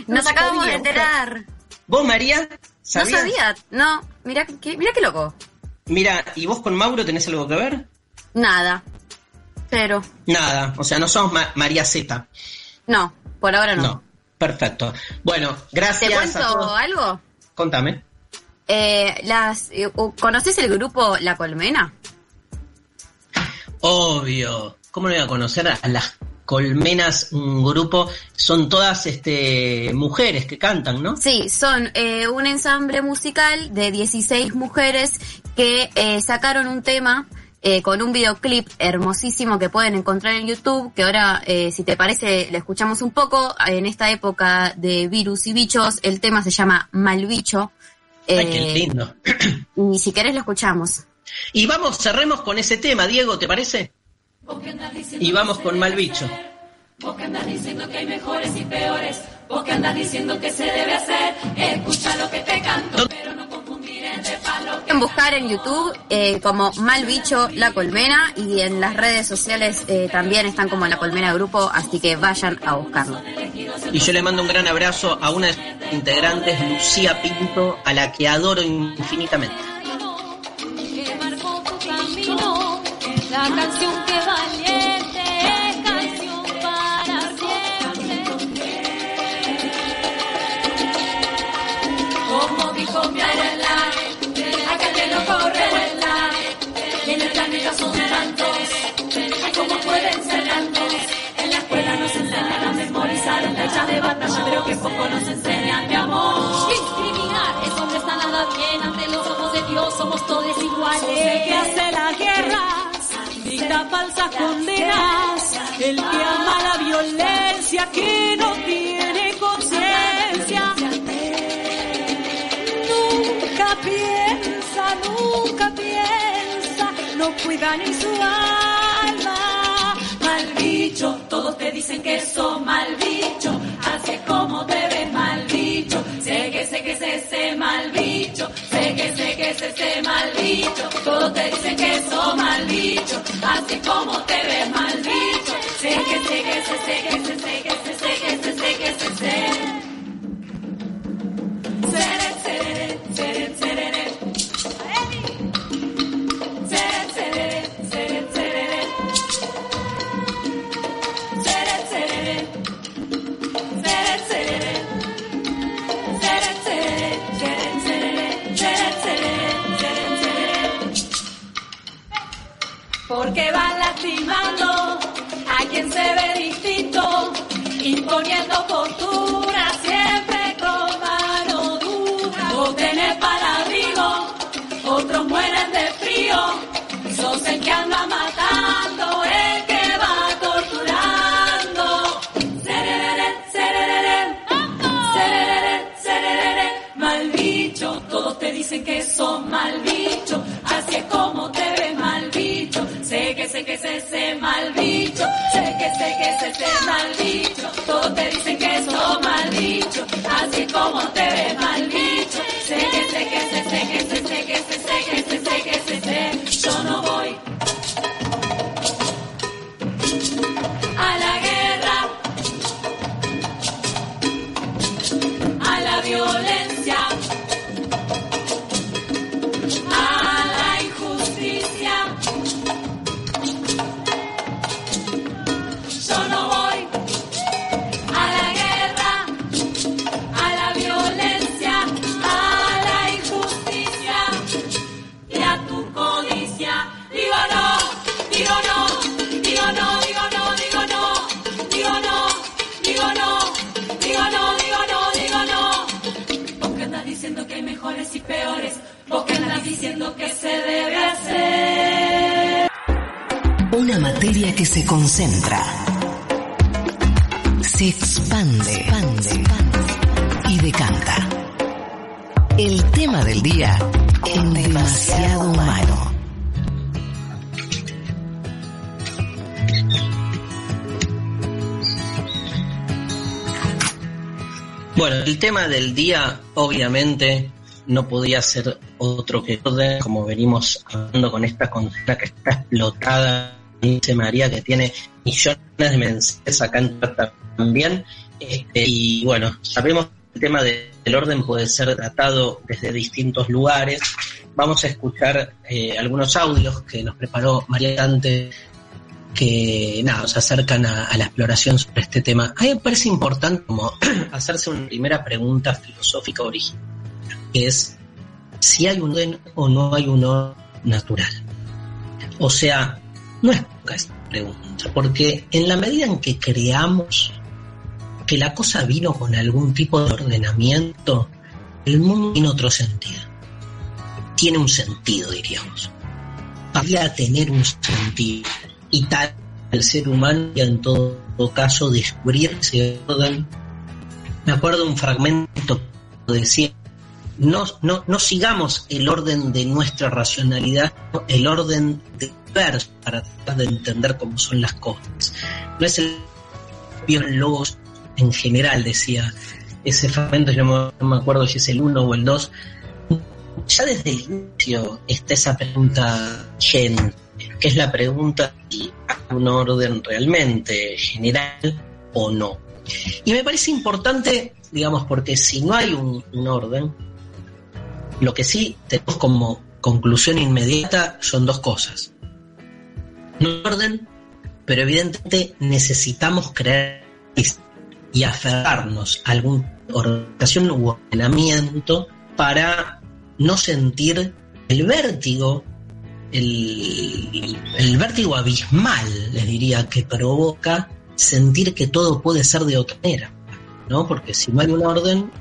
Nos No acabamos de enterar. vos María, No ¿sabías? sabía. No, mira qué, mira qué loco. Mira, ¿y vos con Mauro tenés algo que ver? Nada. Pero, Nada, o sea, no somos Ma- María Zeta. no, por ahora no. No. Perfecto. Bueno, ¿Te gracias a cuento todos. algo? Contame. Eh, las, eh, ¿Conoces el grupo La Colmena? Obvio. ¿Cómo no voy a conocer a las colmenas, un grupo? Son todas este mujeres que cantan, ¿no? Sí, son eh, un ensamble musical de 16 mujeres que eh, sacaron un tema eh, con un videoclip hermosísimo que pueden encontrar en YouTube, que ahora, eh, si te parece, le escuchamos un poco. En esta época de virus y bichos, el tema se llama Malbicho. Ay, Eh, qué lindo. Y si querés lo escuchamos. Y vamos, cerremos con ese tema, Diego, ¿te parece? Y vamos con Malbicho. Vos que andas diciendo que hay mejores y peores, vos que andas diciendo que se debe hacer, escucha lo que te canto, pero no confundir entre palo Pueden buscar en YouTube eh, como Malbicho La Colmena y en las redes sociales eh, también están como La Colmena Grupo, así que vayan a buscarlo. Y yo le mando un gran abrazo a una de sus integrantes, Lucía Pinto, a la que adoro infinitamente. La canción que valiente es canción para siempre. Como dijo mi abuela, acá que no corre vuela, y en el planeta son tantos, ay, cómo pueden ser tantos. En la escuela nos enseñan a memorizar en flechas de batalla, pero que poco nos enseñan de amor. Discriminar, eso no está nada bien, ante los ojos de Dios somos todos iguales. El que hace las guerras, dicta falsas condenas, el que ama la violencia, que no tiene conciencia. Nunca piensa, nunca piensa, no cuida ni su alma. mal bicho, todos te dicen que sos mal bicho, es como te ves mal bicho, sé que sé que es ese mal bicho, sé que sé que es ese mal bicho, todos te dicen que sos mal así como te ves mal bicho, sé que sé que sé, sé que sé, sé que sé, sé que sé, sé que sé, sé. Seré, seré, Porque van lastimando a quien se ve distinto, imponiendo postura siempre con mano dura. Vos tenés para abrigo, otros mueren de frío, sos el que anda matando, obviamente, no podía ser otro que orden, como venimos hablando con esta consulta que está explotada, dice María, que tiene millones de mensajes acá en también. Este, y bueno, sabemos que el tema del orden puede ser tratado desde distintos lugares. Vamos a escuchar eh, algunos audios que nos preparó María Dante que nada, nos acercan a, la exploración sobre este tema. A mí me parece importante como hacerse una primera pregunta filosófica original, que es si hay un orden o no hay un orden natural. O sea, no es poca esta pregunta, porque en la medida en que creamos que la cosa vino con algún tipo de ordenamiento, el mundo tiene otro sentido. Tiene un sentido, diríamos. Podría tener un sentido y tal el ser humano y en todo caso descubrir ese orden. Me acuerdo un fragmento que decía, no, no, no sigamos el orden de nuestra racionalidad, el orden de ver para tratar de entender cómo son las cosas. No es el logos en general, decía ese fragmento, yo no, me acuerdo si es el 1 o el 2. Ya desde el inicio está esa pregunta gente es la pregunta si hay un orden realmente general o no. Y me parece importante, digamos, porque si no hay un, orden, lo que sí tenemos como conclusión inmediata son dos cosas. Un orden, pero evidentemente necesitamos creer y aferrarnos a alguna organización u ordenamiento para no sentir el vértigo el, vértigo abismal, les diría, que provoca sentir que todo puede ser de otra manera, ¿no? Porque si no hay un orden,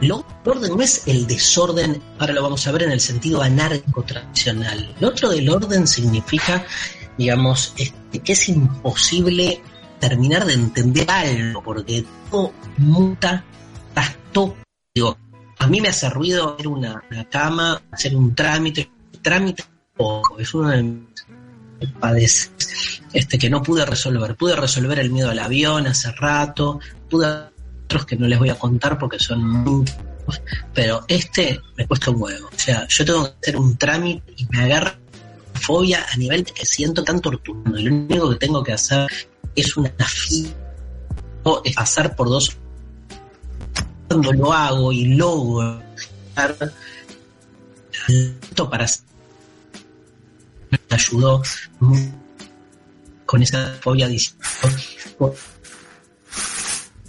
el orden no es el desorden, ahora lo vamos a ver en el sentido anárquico tradicional. Lo otro del orden significa, digamos, este, que es imposible terminar de entender algo, porque todo muta, todo. Digo, a mí me hace ruido ver una, una cama, hacer un trámite, trámite poco, es uno de mis este, que no pude resolver. Pude resolver el miedo al avión hace rato, pude otros que no les voy a contar porque son muy pero este me cuesta un huevo. O sea, yo tengo que hacer un trámite y me agarra fobia a nivel que siento tan torturado. Lo único que tengo que hacer es una fila, es pasar por dos. Cuando lo hago y logro para ayudó con esa fobia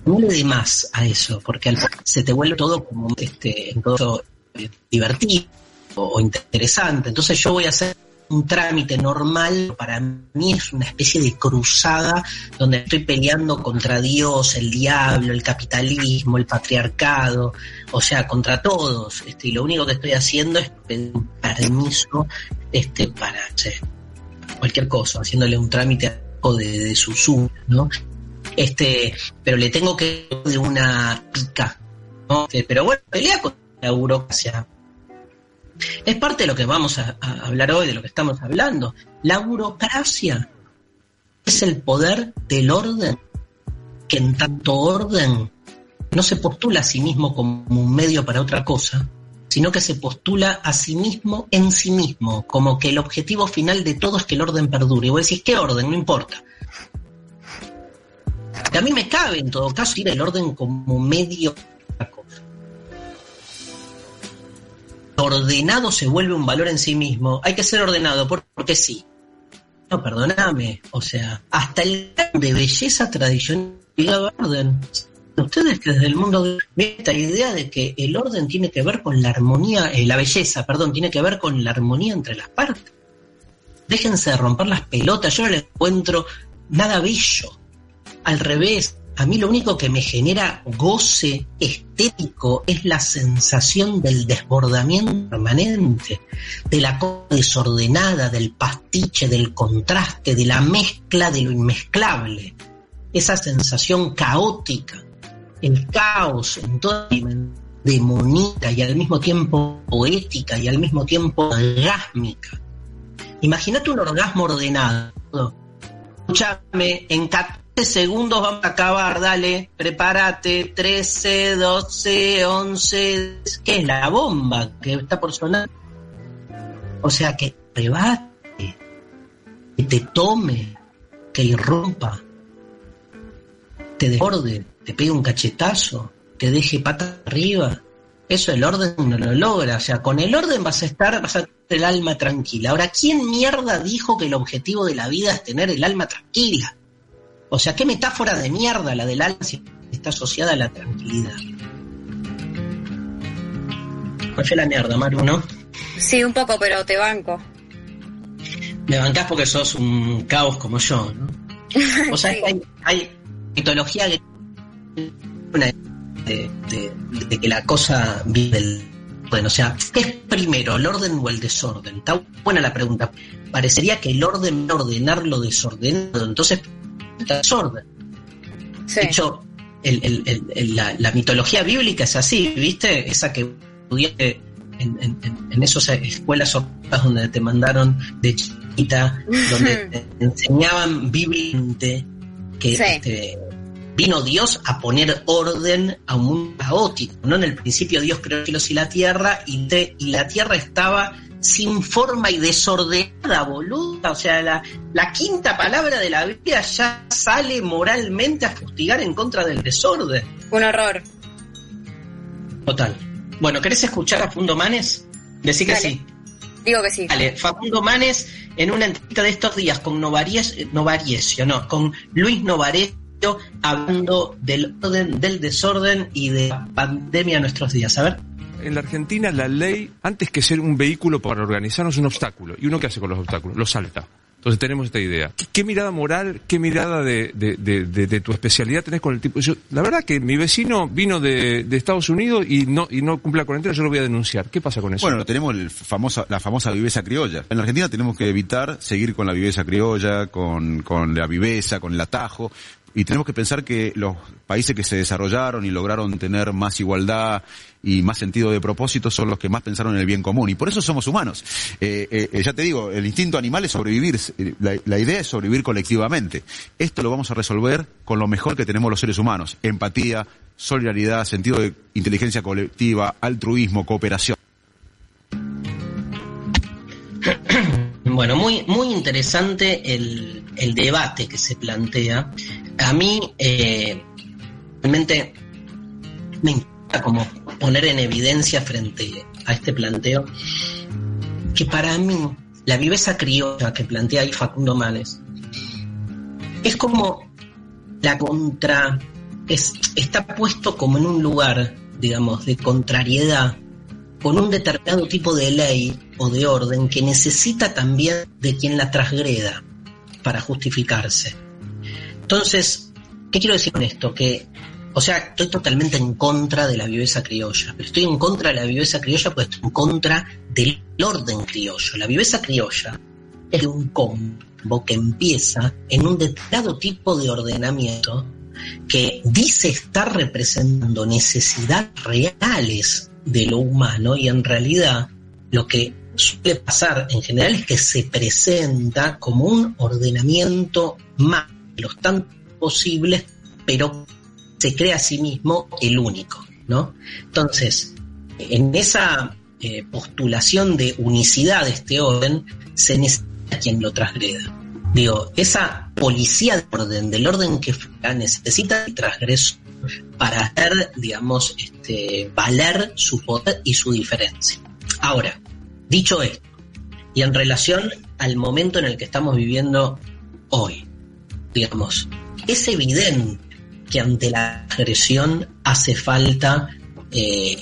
no le dé más a eso, porque se te vuelve todo como este, todo divertido o interesante. Entonces yo voy a hacer un trámite normal, para mí es una especie de cruzada donde estoy peleando contra Dios, el diablo, el capitalismo, el patriarcado, o sea, contra todos. Este, y lo único que estoy haciendo es pedir un permiso este, para cualquier cosa, haciéndole un trámite de, de su ¿no? Este, pero le tengo que de una pica, ¿no? Este, pero bueno, pelea con la burocracia es parte de lo que vamos a, hablar hoy, de lo que estamos hablando. La burocracia es el poder del orden, que en tanto orden no se postula a sí mismo como un medio para otra cosa, sino que se postula a sí mismo en sí mismo, como que el objetivo final de todo es que el orden perdure. Y vos decís, ¿qué orden? No importa. a mí me cabe, en todo caso, ir el orden como medio ordenado se vuelve un valor en sí mismo, hay que ser ordenado porque sí. No, perdóname, o sea, hasta el de belleza tradicional orden. Ustedes que desde el mundo de esta idea de que el orden tiene que ver con la armonía, eh, la belleza, perdón, tiene que ver con la armonía entre las partes. Déjense de romper las pelotas, yo no le encuentro nada bello. Al revés, a mí lo único que me genera goce estético es la sensación del desbordamiento permanente, de la cosa desordenada, del pastiche, del contraste, de la mezcla de lo inmezclable. Esa sensación caótica, el caos en toda demoníaca y al mismo tiempo poética y al mismo tiempo orgásmica. Imagínate un orgasmo ordenado. Escúchame, en 14 segundos vamos a acabar, dale, prepárate, 13, 12, 11, ¿qué es la bomba que está por sonar? O sea, que rebate, que te tome, que irrumpa, te desborde, te pegue un cachetazo, te deje pata arriba. Eso el orden no lo logra. O sea, con el orden vas a estar, vas a tener el alma tranquila. Ahora, ¿quién mierda dijo que el objetivo de la vida es tener el alma tranquila? O sea, qué metáfora de mierda la del si está asociada a la tranquilidad. Fue la mierda, Maru, ¿no? Sí, un poco, pero te banco. Me bancás porque sos un caos como yo, ¿no? O sea, hay, hay mitología que de, de- de que la cosa vive el orden. O sea, ¿qué es primero, el orden o el desorden? Está buena la pregunta. Parecería que el orden ordenar lo desordenado, entonces Sí. De hecho, el- el- el- el- la, la mitología bíblica es así, ¿viste? Esa que estudiaste en, en, en- esas escuelas sordas donde te mandaron de chiquita, donde te enseñaban bíblicamente que Sí. este, vino Dios a poner orden a un mundo caótico, ¿no? En el principio Dios creó los cielos y la tierra y, te- y la tierra estaba sin forma y desordenada, boluda. O sea, la, la quinta palabra de la Biblia ya sale moralmente a fustigar en contra del desorden. Un horror. Total. Bueno, ¿querés escuchar a Facundo Manes? Decí que Dale. sí. Digo que sí. Vale, Facundo Manes en una entrevista de estos días con Novaries, eh, no, con Luis Novaresio hablando del orden, del desorden y de la pandemia en nuestros días. A ver. En la Argentina la ley, antes que ser un vehículo para organizarnos, es un obstáculo. ¿Y uno qué hace con los obstáculos? Los salta. Entonces tenemos esta idea. ¿Qué, mirada moral, qué mirada de, de- de- tu especialidad tenés con el tipo? Yo, la verdad que mi vecino vino de, Estados Unidos y no, y no cumple la cuarentena, yo lo voy a denunciar. ¿Qué pasa con eso? Bueno, tenemos la famosa viveza criolla. En la Argentina tenemos que evitar seguir con la viveza criolla, con, con la viveza, con el atajo. Y tenemos que pensar que los países que se desarrollaron y lograron tener más igualdad y más sentido de propósito son los que más pensaron en el bien común. Y por eso somos humanos. Eh, eh, eh, ya te digo, el instinto animal es sobrevivir. La, idea es sobrevivir colectivamente. Esto lo vamos a resolver con lo mejor que tenemos los seres humanos. Empatía, solidaridad, sentido de inteligencia colectiva, altruismo, cooperación. Bueno, muy, muy interesante el, el debate que se plantea. A mí, realmente, me como poner en evidencia frente a este planteo que para mí la viveza criolla que plantea ahí Facundo Manes es como la contra, es, está puesto como en un lugar, digamos, de contrariedad con un determinado tipo de ley o de orden que necesita también de quien la transgreda para justificarse. Entonces, ¿qué quiero decir con esto? Que, o sea, estoy totalmente en contra de la viveza criolla, pero estoy en contra de la viveza criolla porque estoy en contra del orden criollo. La viveza criolla es un combo que empieza en un determinado tipo de ordenamiento que dice estar representando necesidades reales de lo humano y en realidad lo que suele pasar en general es que se presenta como un ordenamiento más de los tantos posibles, pero se crea a sí mismo el único, ¿no? Entonces, en esa eh, postulación de unicidad de este orden, se necesita quien lo transgreda. Digo, esa policía de orden, del orden que necesita el transgresor para hacer, digamos, este, valer su poder y su diferencia. Ahora, dicho esto, y en relación al momento en el que estamos viviendo hoy, digamos, es evidente que ante la agresión hace falta, eh,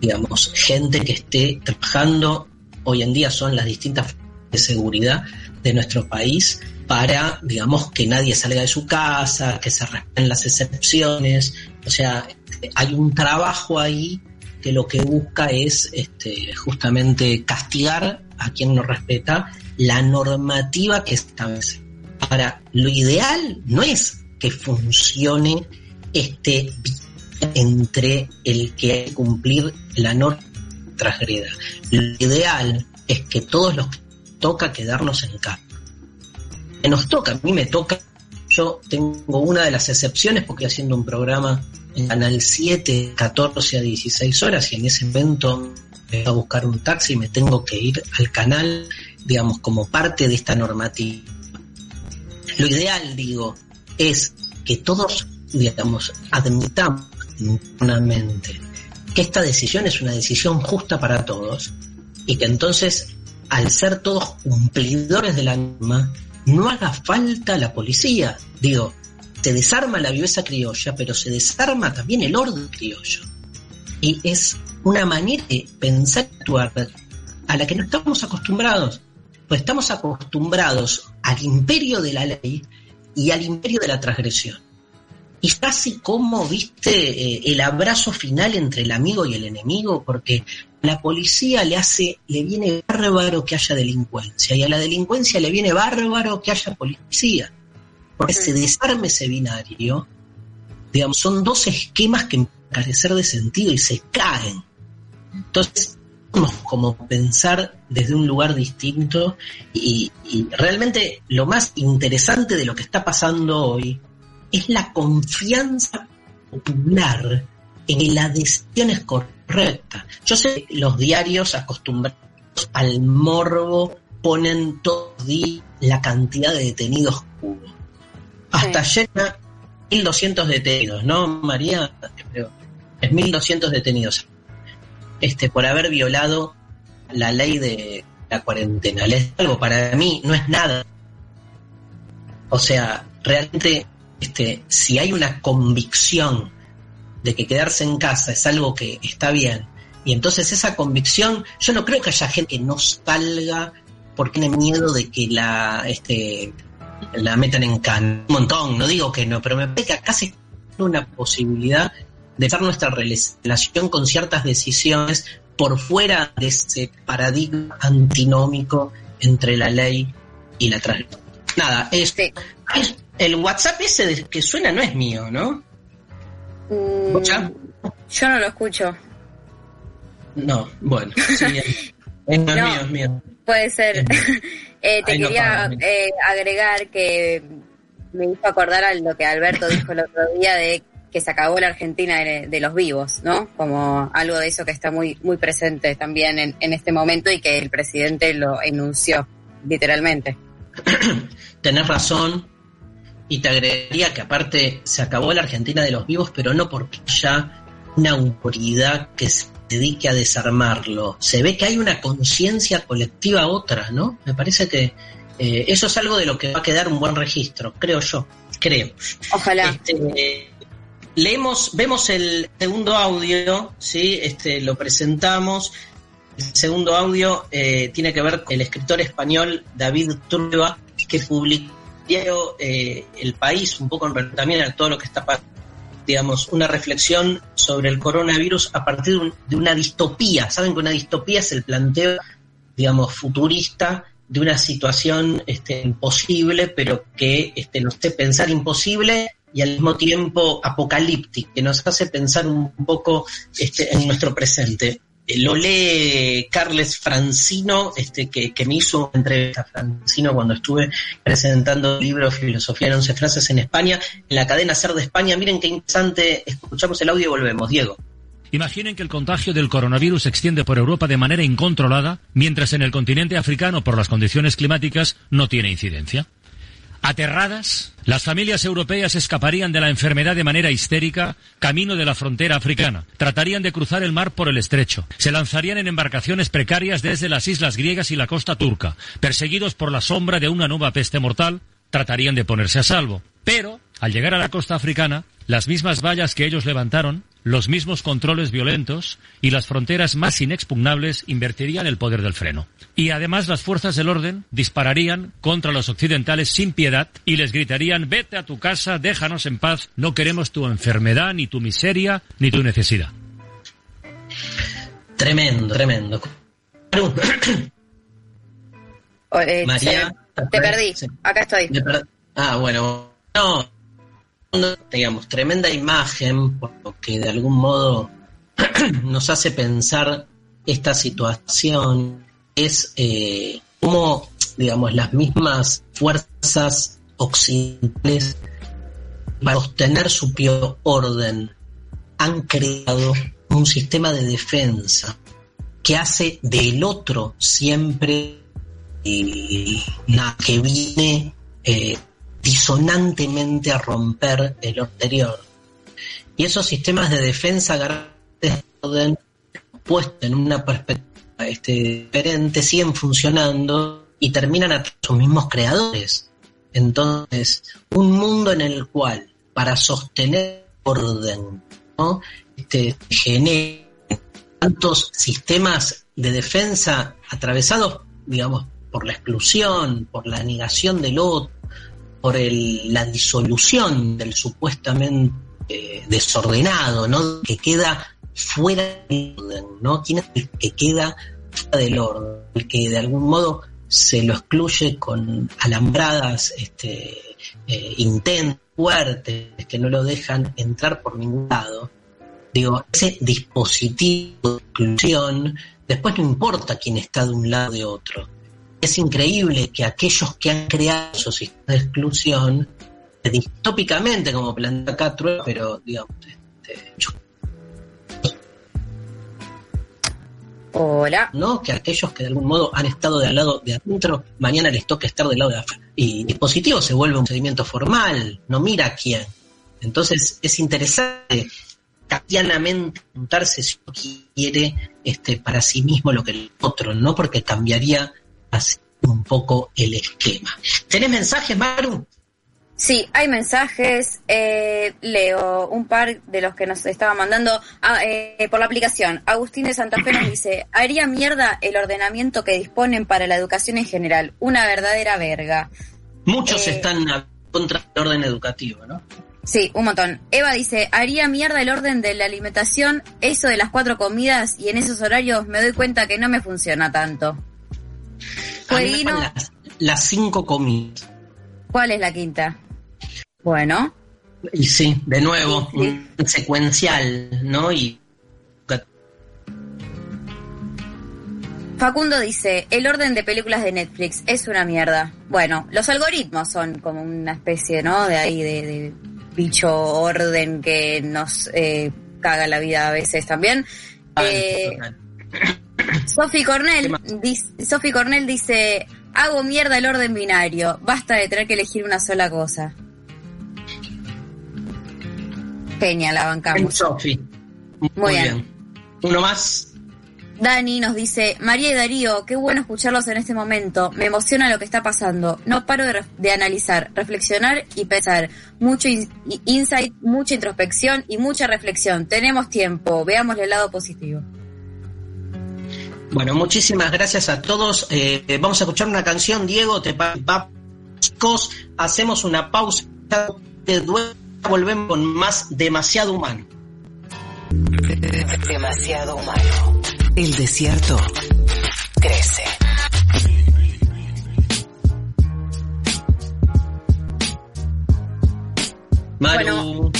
digamos, gente que esté trabajando, hoy en día son las distintas de seguridad de nuestro país para, digamos, que nadie salga de su casa, que se respeten las excepciones. O sea, hay un trabajo ahí que lo que busca es este, justamente castigar a quien no respeta la normativa que establece. Ahora, lo ideal no es que funcione este entre el que hay que cumplir la norma transgreda. Lo ideal es que todos los que toca quedarnos en casa. Nos toca, a mí me toca, yo tengo una de las excepciones porque haciendo un programa en Canal 7, 14 a 16 horas y en ese momento me voy a buscar un taxi y me tengo que ir al canal, digamos, como parte de esta normativa. Lo ideal, digo, es que todos, digamos, admitamos internamente que esta decisión es una decisión justa para todos y que entonces, al ser todos cumplidores de la norma, no haga falta la policía. Digo, se desarma la viveza criolla, pero se desarma también el orden criollo. Y es una manera de pensar actuar a la que no estamos acostumbrados. Pues estamos acostumbrados al imperio de la ley y al imperio de la transgresión. Y casi como, viste, eh, el abrazo final entre el amigo y el enemigo, porque a la policía le hace, le viene bárbaro que haya delincuencia, y a la delincuencia le viene bárbaro que haya policía. Porque ese desarme ese binario, digamos, son dos esquemas que carecer de sentido y se caen. Entonces, como pensar desde un lugar distinto y, y realmente lo más interesante de lo que está pasando hoy es la confianza popular en que la decisión es correcta. Yo sé que los diarios acostumbrados al morbo ponen todo día la cantidad de detenidos que hubo. Hasta ayer 1.200 detenidos, ¿no, María? Es 1.200 detenidos. Este, por haber violado la ley de la cuarentena. Es algo para mí, no es nada. O sea, realmente este, si hay una convicción de que quedarse en casa es algo que está bien, y entonces esa convicción, yo no creo que haya gente que no salga porque tiene miedo de que la, este, la metan en can. Un montón, no digo que no, pero me parece que acá se una posibilidad de hacer nuestra relación con ciertas decisiones por fuera de ese paradigma antinómico entre la ley y la transgresión. Nada, es, es el WhatsApp ese que suena no es mío, ¿no? Mm, yo no lo escucho. No, bueno, sí, es, no, es mío, es mío. Puede ser. eh, te quería eh, agregar que me hizo acordar a lo que Alberto dijo el otro día de que se acabó la Argentina de, de, los vivos, ¿no? Como algo de eso que está muy, muy presente también en, en este momento y que el presidente lo enunció, literalmente. Tenés razón, y te agregaría que aparte se acabó la Argentina de los vivos, pero no porque haya una autoridad que se dedique a desarmarlo. Se ve que hay una conciencia colectiva otra, ¿no? Me parece que eh, eso es algo de lo que va a quedar un buen registro, creo yo, creo. Ojalá. Este, leemos, vemos el segundo audio, ¿sí? Este, lo presentamos. El segundo audio eh, tiene que ver con el escritor español David Trueba, que publicó eh, El País, un poco en también a todo lo que está pasando, digamos, una reflexión sobre el coronavirus a partir de, un, de, una distopía. Saben que una distopía es el planteo, digamos, futurista de una situación este, imposible, pero que este, nos hace pensar imposible y al mismo tiempo apocalíptica, que nos hace pensar un poco este, en nuestro presente lo lee Carles Francino, este, que, me hizo una entrevista Francino cuando estuve presentando el libro Filosofía en 11 frases en España, en la cadena Ser de España. Miren qué interesante, escuchamos el audio y volvemos. Diego. Imaginen que el contagio del coronavirus se extiende por Europa de manera incontrolada, mientras en el continente africano, por las condiciones climáticas, no tiene incidencia. Aterradas, las familias europeas escaparían de la enfermedad de manera histérica camino de la frontera africana. Tratarían de cruzar el mar por el estrecho. Se lanzarían en embarcaciones precarias desde las islas griegas y la costa turca. Perseguidos por la sombra de una nueva peste mortal, tratarían de ponerse a salvo. Pero, al llegar a la costa africana, las mismas vallas que ellos levantaron los mismos controles violentos y las fronteras más inexpugnables invertirían el poder del freno. Y además las fuerzas del orden dispararían contra los occidentales sin piedad y les gritarían vete a tu casa, déjanos en paz, no queremos tu enfermedad, ni tu miseria, ni tu necesidad. Tremendo, tremendo. O, eh, María, se- te perdí. Acá estoy. Ah, bueno, no, no, digamos, tremenda imagen, por lo que de algún modo nos hace pensar esta situación, es eh, cómo, digamos, las mismas fuerzas occidentales, para sostener su propio orden, han creado un sistema de defensa que hace del otro siempre eh, nada, que viene eh, disonantemente a romper el anterior. Y esos sistemas de defensa garantes puestos en una perspectiva este, diferente siguen funcionando y terminan a sus mismos creadores. Entonces, un mundo en el cual para sostener orden, ¿no? este, tantos sistemas de defensa atravesados, digamos, por la exclusión, por la negación del otro, por el- la disolución del supuestamente desordenado, ¿no? Que queda fuera del orden, ¿no? ¿Quién es el que queda fuera del orden? El que de algún modo se lo excluye con alambradas este, eh, intensas, fuertes, que no lo dejan entrar por ningún lado. Digo, ese dispositivo de exclusión, después no importa quién está de un lado o de otro. Es increíble que aquellos que han creado esos sistemas de exclusión, distópicamente, como plantea Trueba, pero digamos, este, yo- Hola. ¿no? que aquellos que de algún modo han estado del lado de adentro, mañana les toca estar del lado de afuera. Y dispositivo se vuelve un procedimiento formal, no mira a quién. Entonces es interesante castianamente preguntarse si uno quiere este, para sí mismo lo que el otro, no porque cambiaría así un poco el esquema. ¿Tenés mensajes, Maru? Sí, hay mensajes. eh, leo un par de los que nos estaban mandando ah, eh, por la aplicación. Agustín de Santa Fe nos dice, haría mierda el ordenamiento que disponen para la educación en general. Una verdadera verga. Muchos Eh, están contra del orden educativo, ¿no? Sí, un montón. Eva dice, haría mierda el orden de la alimentación, eso de las cuatro comidas y en esos horarios me doy cuenta que no me funciona tanto. Las, las cinco comidas. ¿cuál es la quinta? Bueno, Y sí, de nuevo, Sí. un secuencial, ¿no? Y Facundo dice, el orden de películas de Netflix es una mierda. Bueno, los algoritmos son como una especie, ¿no? De ahí, de, de bicho orden que nos eh, caga la vida a veces también. Eh, Sophie Cornell, dis- Sophie Cornell dice, hago mierda el orden binario, basta de tener que elegir una sola cosa. Genial, la bancamos. Sofi. Muy, bien. bien. Uno más. Dani nos dice, María y Darío, qué bueno escucharlos en este momento. Me emociona lo que está pasando. No paro de, analizar, reflexionar y pensar. Mucho in- insight, mucha introspección y mucha reflexión. Tenemos tiempo. Veamos el lado positivo. Bueno, muchísimas gracias a todos. Eh, vamos a escuchar una canción, Diego. Te chicos, hacemos una pausa. De duelo, volvemos con más demasiado humano. Demasiado humano. El desierto crece. Maru, Bueno.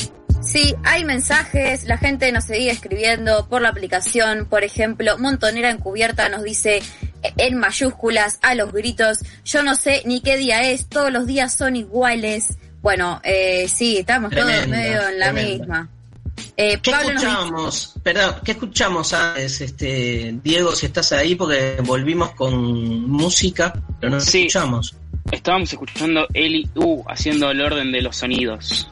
Sí, hay mensajes, la gente nos sigue escribiendo por la aplicación, por ejemplo, Montonera Encubierta nos dice en mayúsculas, a los gritos, yo no sé ni qué día es, todos los días son iguales. Bueno, eh, sí, estamos todos medio en la misma. Eh, ¿qué Pablo nos escuchamos? Perdón, ¿qué escuchamos antes, este, Diego, si estás ahí? Porque volvimos con música, pero no Sí. escuchamos. Estábamos escuchando Eli U haciendo el orden de los sonidos.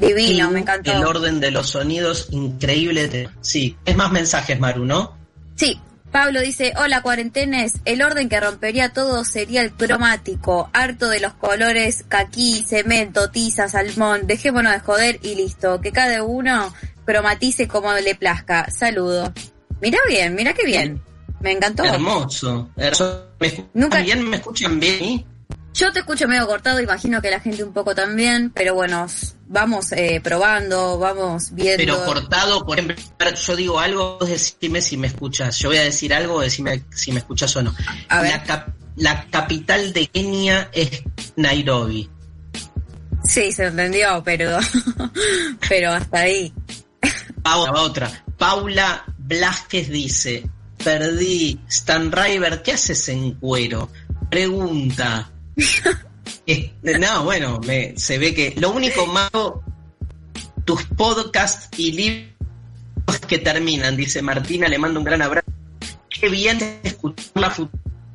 Divino, me encantó. El orden de los sonidos, increíble. Sí, es más mensajes, Maru, ¿no? Sí, Pablo dice, hola cuarentenes, el orden que rompería todo sería el cromático, harto de los colores caquí, cemento, tiza, salmón, dejémonos de joder y listo, que cada uno cromatice como le plazca. Saludo. Mira bien, mira qué bien. Me encantó. Hermoso. hermoso. ¿Me, Nunca- ¿También me escuchan bien? Yo te escucho medio cortado, imagino que la gente un poco también, pero bueno, vamos eh, probando, vamos viendo. Pero cortado, por ejemplo, yo digo algo, decime si me escuchas. Yo voy a decir algo, decime si me escuchas o no. A ver. La, cap- la capital de Kenia es Nairobi. Sí, se entendió, pero, pero hasta ahí. Paula, va otra. Paula Blasquez dice, perdí Stan River, ¿qué haces en cuero? Pregunta. No, bueno, me, se ve que lo único malo, tus podcasts y libros que terminan, dice Martina, le mando un gran abrazo. Qué bien escuchar la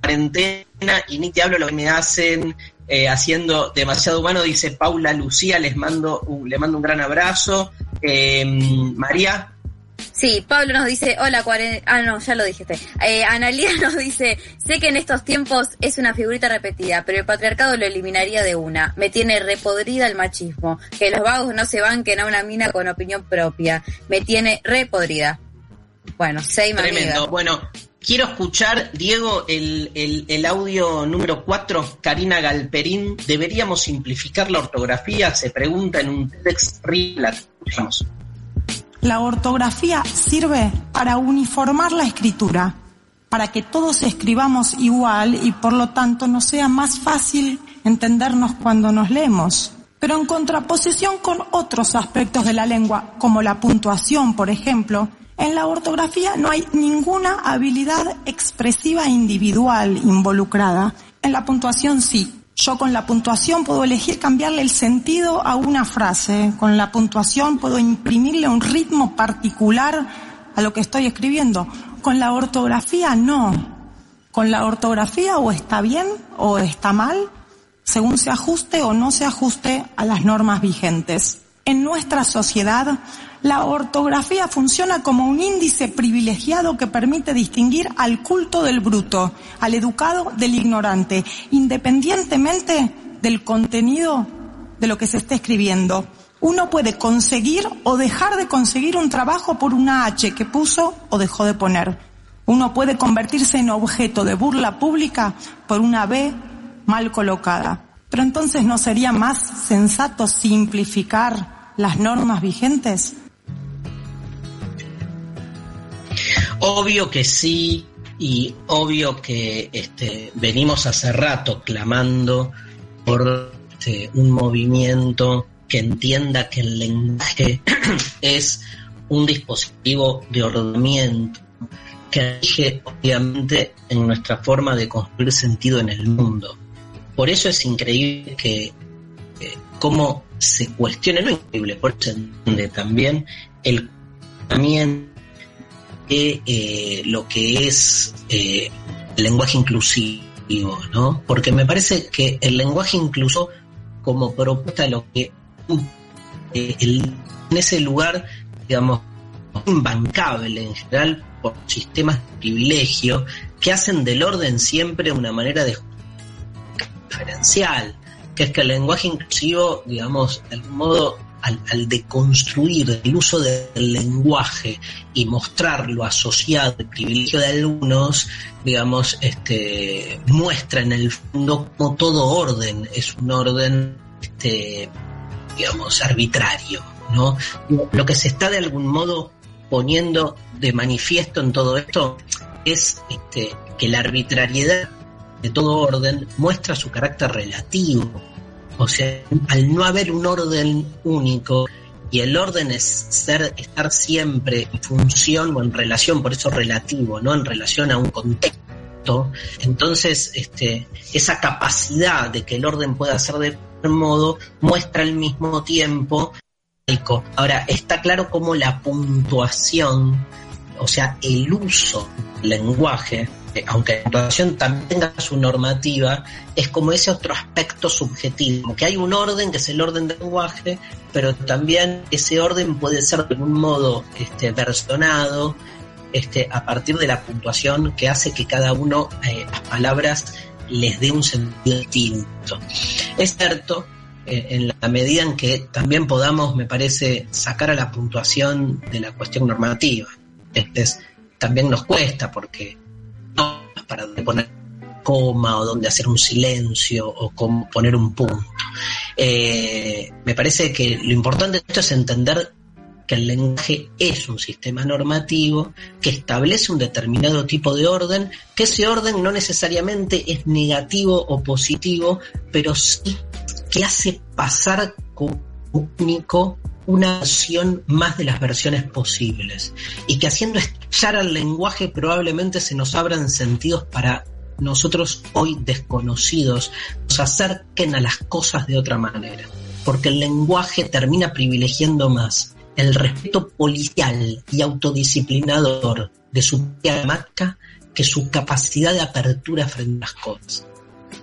cuarentena y ni te hablo lo que me hacen eh, haciendo demasiado humano, dice Paula Lucía, les mando un- le mando un gran abrazo. Eh, María, Sí, Pablo nos dice, hola. Ah, no, ya lo dijiste. Eh, Analia nos dice, sé que en estos tiempos es una figurita repetida, pero el patriarcado lo eliminaría de una. Me tiene repodrida el machismo. Que los vagos no se banquen a una mina con opinión propia. Me tiene repodrida. Bueno, same Tremendo. amiga. Bueno, quiero escuchar, Diego, el, el, audio número 4, Karina Galperín. ¿Deberíamos simplificar la ortografía? Se pregunta en un text reel. La escuchamos. La ortografía sirve para uniformar la escritura, para que todos escribamos igual y por lo tanto nos sea más fácil entendernos cuando nos leemos. Pero en contraposición con otros aspectos de la lengua, como la puntuación, por ejemplo, en la ortografía no hay ninguna habilidad expresiva individual involucrada. En la puntuación sí. Yo con la puntuación puedo elegir cambiarle el sentido a una frase. Con la puntuación puedo imprimirle un ritmo particular a lo que estoy escribiendo. Con la ortografía no. Con la ortografía o está bien o está mal, según se ajuste o no se ajuste a las normas vigentes. En nuestra sociedad, la ortografía funciona como un índice privilegiado que permite distinguir al culto del bruto, al educado del ignorante, independientemente del contenido de lo que se esté escribiendo. Uno puede conseguir o dejar de conseguir un trabajo por una H que puso o dejó de poner. Uno puede convertirse en objeto de burla pública por una B mal colocada. Pero entonces no sería más sensato simplificar las normas vigentes? Obvio que sí, y obvio que este, venimos hace rato clamando por este, un movimiento que entienda que el lenguaje es un dispositivo de ordenamiento que rige obviamente en nuestra forma de construir sentido en el mundo. Por eso es increíble que cómo se cuestione, no increíble, por eso entiende también el cuestionamiento eh, lo que es eh, el lenguaje inclusivo, ¿no? Porque me parece que el lenguaje incluso como propuesta lo que eh, en ese lugar, digamos, imbancable en general por sistemas de privilegio que hacen del orden siempre una manera de diferencial, que es que el lenguaje inclusivo, digamos, de algún modo, al, deconstruir el uso del lenguaje y mostrarlo asociado al privilegio de algunos, digamos, este, muestra en el fondo como todo orden es un orden, este, digamos, arbitrario, ¿no? Lo que se está de algún modo poniendo de manifiesto en todo esto es este, que la arbitrariedad de todo orden muestra su carácter relativo. O sea, al no haber un orden único y el orden es ser estar siempre en función o en relación, por eso relativo, no en relación a un contexto. Entonces, este, esa capacidad de que el orden pueda ser de modo muestra al mismo tiempo Ahora, está claro cómo la puntuación, o sea, el uso del lenguaje, aunque la puntuación también tenga su normativa, es como ese otro aspecto subjetivo, que hay un orden que es el orden del lenguaje, pero también ese orden puede ser de algún modo este, versionado este, a partir de la puntuación que hace que cada uno eh, las palabras les dé un sentido distinto. Es cierto eh, en la medida en que también podamos, me parece, sacar a la puntuación de la cuestión normativa. Entonces, también nos cuesta porque para dónde poner coma o dónde hacer un silencio o poner un punto. Eh, me parece que lo importante de esto es entender que el lenguaje es un sistema normativo que establece un determinado tipo de orden, que ese orden no necesariamente es negativo o positivo, pero sí que hace pasar único una versión más de las versiones posibles y que haciendo estallar al lenguaje probablemente se nos abran sentidos para nosotros hoy desconocidos, nos acerquen a las cosas de otra manera, porque el lenguaje termina privilegiando más el respeto policial y autodisciplinador de su propia marca que su capacidad de apertura frente a las cosas.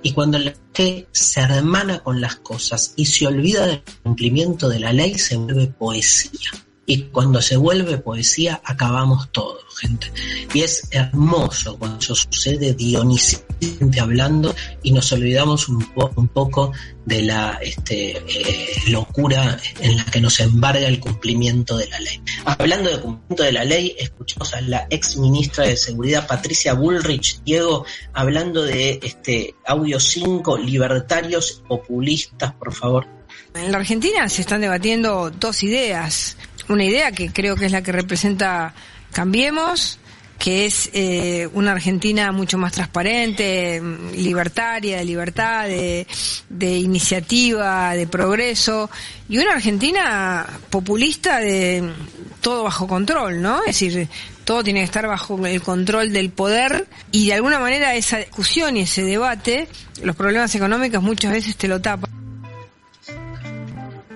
Y cuando el lenguaje se hermana con las cosas y se olvida del cumplimiento de la ley, se vuelve poesía. Y cuando se vuelve poesía, acabamos todos, gente. Y es hermoso cuando eso sucede dionisamente hablando y nos olvidamos un, po un poco de la este, eh, locura en la que nos embarga el cumplimiento de la ley. Hablando de cumplimiento de la ley, escuchamos a la ex ministra de Seguridad, Patricia Bullrich, Diego, hablando de este audio 5, libertarios populistas, por favor. En la Argentina se están debatiendo dos ideas una idea que creo que es la que representa Cambiemos, que es eh, una Argentina mucho más transparente, libertaria, de libertad, de, de, iniciativa, de progreso, y una Argentina populista de todo bajo control, ¿no? Es decir, todo tiene que estar bajo el control del poder y de alguna manera esa discusión y ese debate, los problemas económicos muchas veces te lo tapan.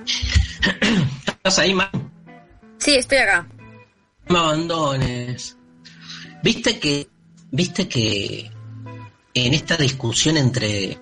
¿Estás ahí? Sí, estoy acá. No me abandones. Viste que, viste que en esta discusión entre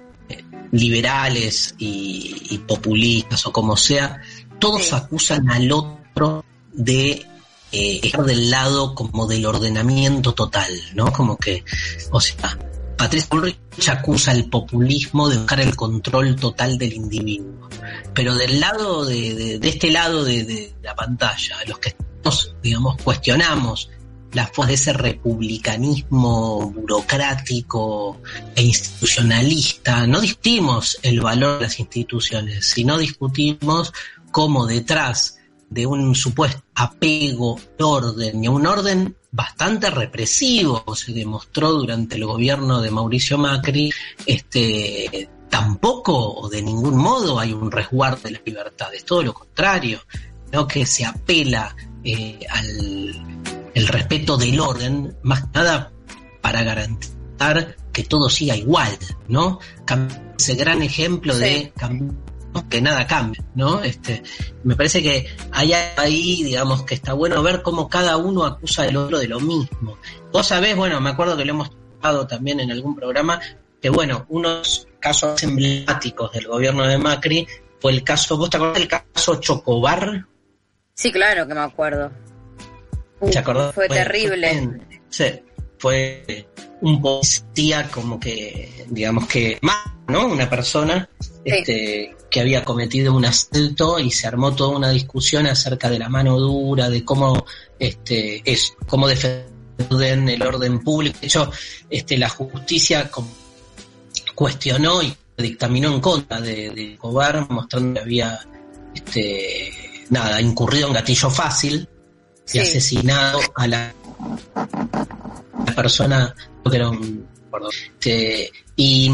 liberales y, y populistas o como sea, todos sí. acusan al otro de eh, estar del lado como del ordenamiento total, ¿no? Como que, o sea, Patricia Bullrich acusa el populismo de buscar el control total del individuo. Pero del lado de, de, de este lado de, de, la pantalla, los que estamos, digamos, cuestionamos la forma de ese republicanismo burocrático e institucionalista, no discutimos el valor de las instituciones, sino discutimos cómo detrás de un supuesto apego al orden y a un orden bastante represivo se demostró durante el gobierno de Mauricio Macri, este tampoco o de ningún modo hay un resguardo de las libertades, todo lo contrario, no que se apela eh, al el respeto del orden, más nada para garantizar que todo siga igual, ¿no? Ese gran ejemplo sí. de que nada cambie, ¿no? Este, me parece que hay ahí, digamos, que está bueno ver cómo cada uno acusa al otro de lo mismo. Vos sabés, bueno, me acuerdo que lo hemos tocado también en algún programa, que bueno, unos casos emblemáticos del gobierno de Macri fue el caso, ¿vos te acordás del caso Chocobar? Sí, claro que me acuerdo. ¿Te acordás? Fue, fue terrible. Fue, sí, fue un policía como que, digamos que, más, ¿no? Una persona sí. este, que había cometido un asalto y se armó toda una discusión acerca de la mano dura, de cómo, este, es, cómo defender el orden público. De hecho, este, la justicia cuestionó y dictaminó en contra de, de Cobar, mostrando que había, este, nada, incurrido en gatillo fácil y asesinado a la, persona que era un perdón, este, y,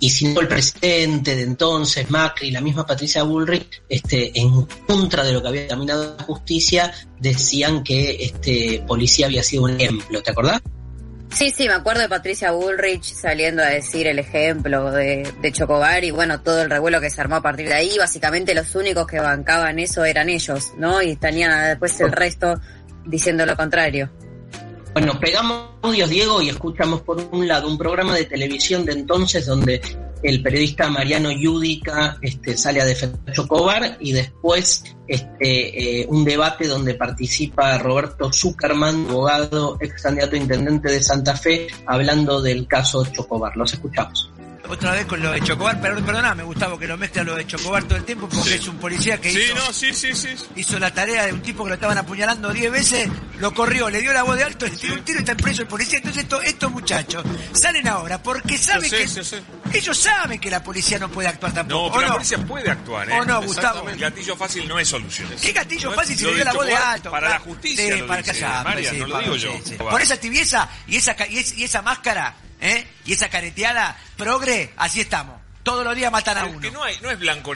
y siendo el presidente de entonces, Macri, la misma Patricia Bullrich, este, en contra de lo que había caminado la justicia, decían que este policía había sido un ejemplo, ¿te acordás? Sí, sí, me acuerdo de Patricia Bullrich saliendo a decir el ejemplo de, de Chocobar y bueno, todo el revuelo que se armó a partir de ahí. Básicamente los únicos que bancaban eso eran ellos, ¿no? Y tenían después el resto diciendo lo contrario. Bueno, pegamos audios, Diego, y escuchamos por un lado un programa de televisión de entonces donde el periodista Mariano Yudica este, sale a defender Chocobar y después este, eh, un debate donde participa Roberto Zuckerman, abogado, ex candidato a intendente de Santa Fe, hablando del caso Chocobar. Los escuchamos. Otra vez con lo de Chocobar, perdón, perdoname Gustavo que lo mezcla lo de Chocobar todo el tiempo porque es un policía que Sí, hizo, no, sí, sí, sí. hizo la tarea de un tipo que lo estaban apuñalando 10 veces, lo corrió, le dio la voz de alto, le tiró un tiro y está preso el policía. Entonces estos, estos muchachos salen ahora porque saben sé, que ellos saben que la policía no puede actuar tampoco. No, pero ¿o la no? policía puede actuar, ¿eh? ¿O no, Gustavo? El gatillo fácil no es solución. ¿Qué gatillo No fácil si le dio la voz de alto? Para la justicia Sí, lo para callar, no lo digo yo. Por esa tibieza y esa, y esa máscara, ¿eh? Y esa careteada, progre, así estamos. Todos los días matan a uno. Que no, hay, no es blanco.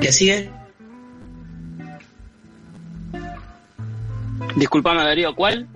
¿Qué sigue? Disculpame, Darío, ¿cuál?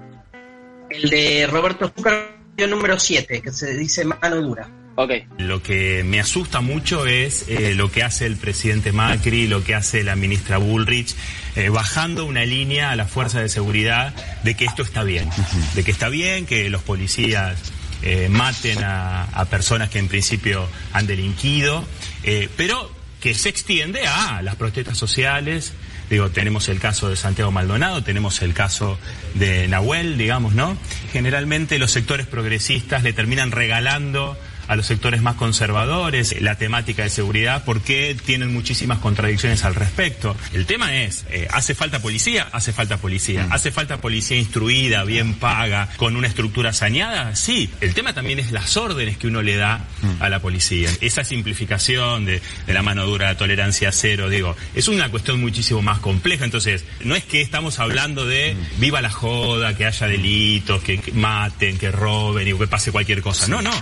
El de Roberto Zucker, número 7, que se dice mano dura. Ok. Lo que me asusta mucho es eh, lo que hace el presidente Macri, lo que hace la ministra Bullrich, eh, bajando una línea a la fuerza de seguridad de que esto está bien, de que está bien que los policías eh, maten a, a personas que en principio han delinquido, eh, pero que se extiende a las protestas sociales. Digo, tenemos el caso de Santiago Maldonado, tenemos el caso de Nahuel, digamos, ¿no? Generalmente los sectores progresistas le terminan regalando a los sectores más conservadores la temática de seguridad porque tienen muchísimas contradicciones al respecto. El tema es, eh, ¿hace falta policía? Hace falta policía. ¿Hace falta policía instruida, bien paga, con una estructura saneada? Sí. El tema también es las órdenes que uno le da a la policía. Esa simplificación de, de la mano dura, la tolerancia cero, digo, es una cuestión muchísimo más compleja. Entonces, no es que estamos hablando de viva la joda, que haya delitos, que, que maten, que roben y que pase cualquier cosa. No, no.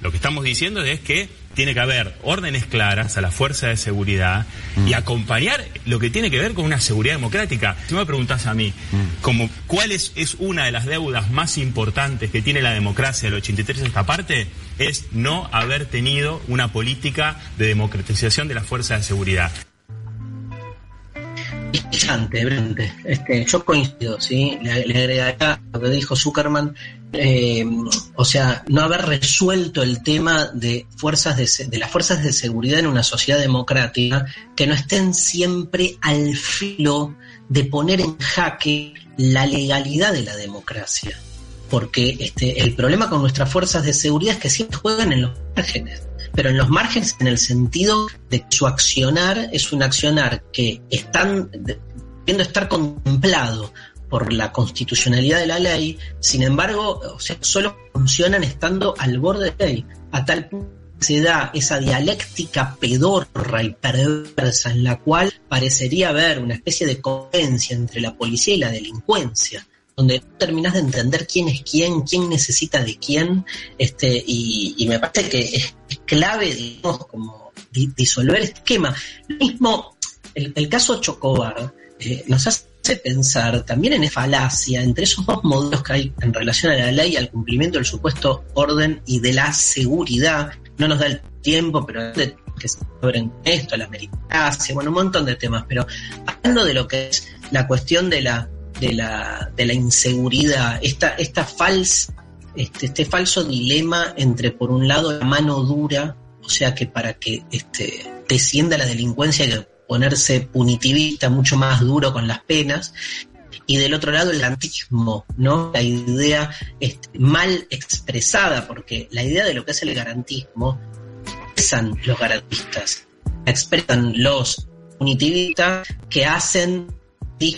Lo que estamos diciendo es que tiene que haber órdenes claras a la fuerza de seguridad y acompañar lo que tiene que ver con una seguridad democrática. Si me preguntas a mí, como, ¿cuál es, es una de las deudas más importantes que tiene la democracia del 83 esta parte? Es no haber tenido una política de democratización de la fuerza de seguridad. Brillante, brillante. Este, yo coincido, ¿sí? Le, le agregaría lo que dijo Zuckerman, eh, o sea, no haber resuelto el tema de fuerzas de, de las fuerzas de seguridad en una sociedad democrática que no estén siempre al filo de poner en jaque la legalidad de la democracia. Porque este, el problema con nuestras fuerzas de seguridad es que siempre juegan en los márgenes pero en los márgenes en el sentido de que su accionar es un accionar que están debiendo estar contemplado por la constitucionalidad de la ley, sin embargo, o sea, solo funcionan estando al borde de la ley, a tal punto que se da esa dialéctica pedorra y perversa en la cual parecería haber una especie de coherencia entre la policía y la delincuencia donde terminas de entender quién es quién, quién necesita de quién, este, y, y me parece que es, clave, digamos, como di- disolver este esquema. Lo mismo, el, el caso Chocobar eh, nos hace pensar también en esa falacia entre esos dos modelos que hay en relación a la ley, al cumplimiento del supuesto orden y de la seguridad. No nos da el tiempo, pero de que se abren esto, la meritocracia, bueno, un montón de temas, pero hablando de lo que es la cuestión de la de la, de la inseguridad, esta, esta falsa, este, este falso dilema entre, por un lado, la mano dura, o sea que para que este, descienda la delincuencia que ponerse punitivista, mucho más duro con las penas, y del otro lado el garantismo, ¿no? La idea este, mal expresada, porque la idea de lo que es el garantismo expresan los garantistas, expresan los punitivistas que hacen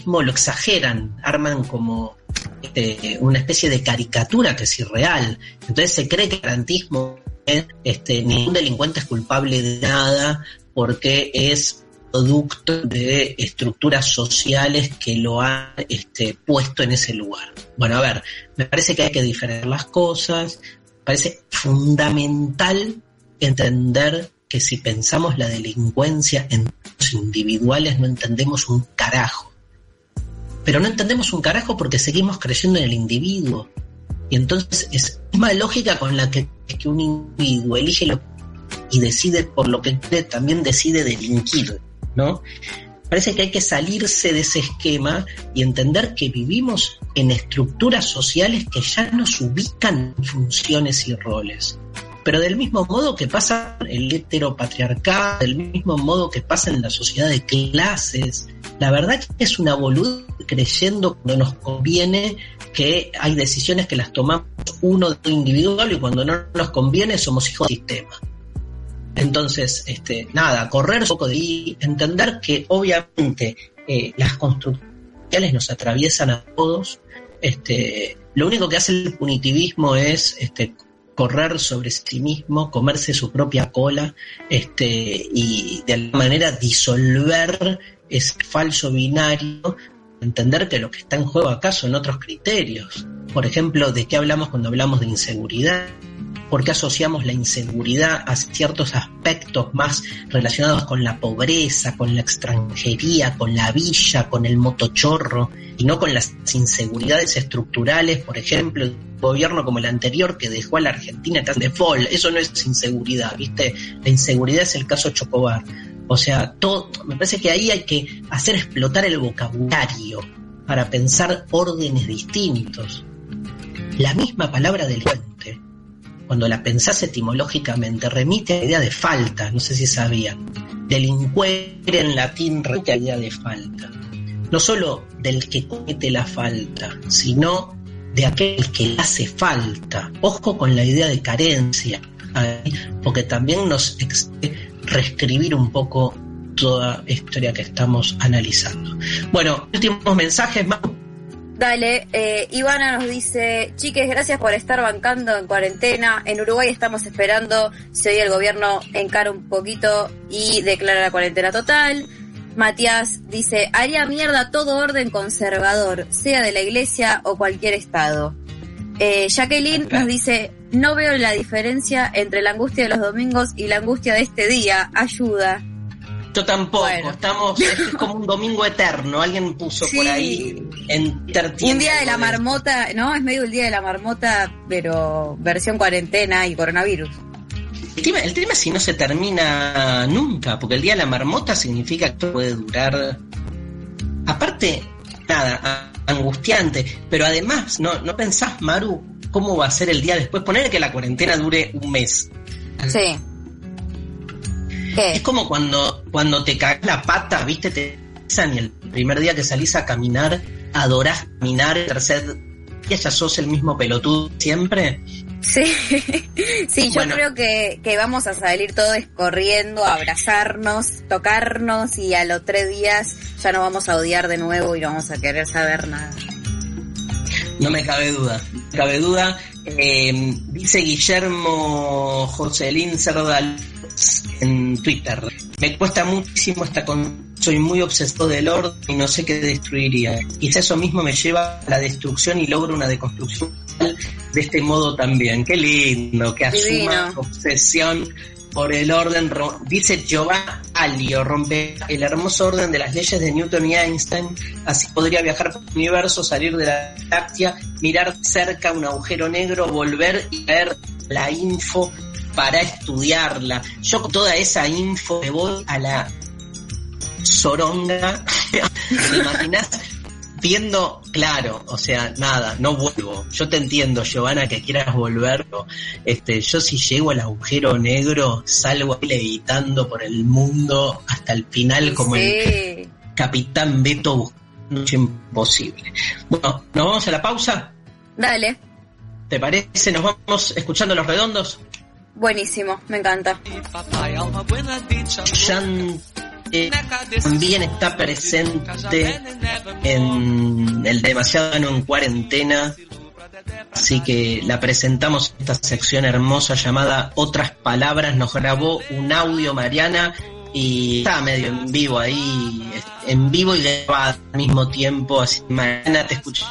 lo exageran, arman como este, una especie de caricatura que es irreal. Entonces se cree que el garantismo es, este, ningún delincuente es culpable de nada porque es producto de estructuras sociales que lo han este, puesto en ese lugar. Bueno, a ver, me parece que hay que diferenciar las cosas, parece fundamental entender que si pensamos la delincuencia en términos individuales no entendemos un carajo. Pero no entendemos un carajo porque seguimos creyendo en el individuo. Y entonces es la misma lógica con la que, que un individuo elige lo y decide por lo que cree, también decide delinquir, ¿no? Parece que hay que salirse de ese esquema y entender que vivimos en estructuras sociales que ya nos ubican funciones y roles. pero del mismo modo que pasa el heteropatriarcado, del mismo modo que pasa en la sociedad de clases. La verdad que es una boludez creyendo cuando nos conviene que hay decisiones que las tomamos uno individual y cuando no nos conviene somos hijos del sistema. Entonces, este, nada, correr un poco de ahí, entender que obviamente eh, las construcciones nos atraviesan a todos. Este, lo único que hace el punitivismo es este, correr sobre sí mismo, comerse su propia cola este, y de alguna manera disolver ese falso binario, entender que lo que está en juego acá son otros criterios. Por ejemplo, ¿de qué hablamos cuando hablamos de inseguridad? ¿Por qué asociamos la inseguridad a ciertos aspectos más relacionados con la pobreza, con la extranjería, con la villa, con el motochorro, y no con las inseguridades estructurales, por ejemplo, un gobierno como el anterior que dejó a la Argentina casi de? Eso no es inseguridad, ¿viste? La inseguridad es el caso Chocobar. O sea, todo, me parece que ahí hay que hacer explotar el vocabulario para pensar órdenes distintos. La misma palabra delincuente, cuando la pensás etimológicamente, remite a la idea de falta, no sé si sabían. Delincuer en latín remite a la idea de falta. No solo del que comete la falta, sino de aquel que le hace falta. Ojo con la idea de carencia, porque también nos reescribir un poco toda historia que estamos analizando. Bueno, últimos mensajes, más. Dale, eh, Ivana nos dice, chiques, gracias por estar bancando en cuarentena. En Uruguay estamos esperando si hoy el gobierno encara un poquito y declara la cuarentena total. Matías dice, haría mierda todo orden conservador, sea de la iglesia o cualquier estado. Eh, Jacqueline nos dice, no veo la diferencia entre la angustia de los domingos y la angustia de este día. Ayuda. Yo tampoco, estamos, es como un domingo eterno, alguien puso por ahí en Un día de la marmota, ¿no? Es medio el día de la marmota, pero versión cuarentena y coronavirus. El tema, el tema es si no se termina nunca, porque el día de la marmota significa que puede durar. Aparte, nada, angustiante, pero además, ¿no, no pensás, Maru, cómo va a ser el día después? Poner que la cuarentena dure un mes. Sí. Es como cuando, cuando te caes la pata, viste, te y el primer día que salís a caminar, adorás caminar, el tercer día ya sos el mismo pelotudo siempre. Sí, sí, yo creo que, que vamos a salir todos corriendo, abrazarnos, tocarnos y a los tres días ya no vamos a odiar de nuevo y no vamos a querer saber nada. No me cabe duda, cabe duda. Eh, dice Guillermo Joselín Cerdal en Twitter. Me cuesta muchísimo esta con soy muy obsesivo del orden y no sé qué destruiría. Quizá eso mismo me lleva a la destrucción y logro una deconstrucción de este modo también. Qué lindo, que asuma obsesión por el orden, dice Giovanni Alio, rompe el hermoso orden de las leyes de Newton y Einstein, así podría viajar por el universo, salir de la láctea, mirar cerca un agujero negro, volver y ver la info para estudiarla. Yo con toda esa info me voy a la soronga. ¿Te imaginas? viendo, claro, o sea, nada, no vuelvo. Yo te entiendo, Giovanna, que quieras volver. Este, yo si llego al agujero negro, salgo ahí levitando por el mundo hasta el final como el capitán Beto buscando imposible. Bueno, ¿nos vamos a la pausa? Dale. ¿Te parece? ¿Nos vamos escuchando los redondos? Buenísimo, me encanta también está presente en el demasiado en cuarentena. Así que la presentamos en esta sección hermosa llamada Otras Palabras. Nos grabó un audio Mariana y está medio en vivo ahí, en vivo y grabado al mismo tiempo. Así Mariana, te escucho.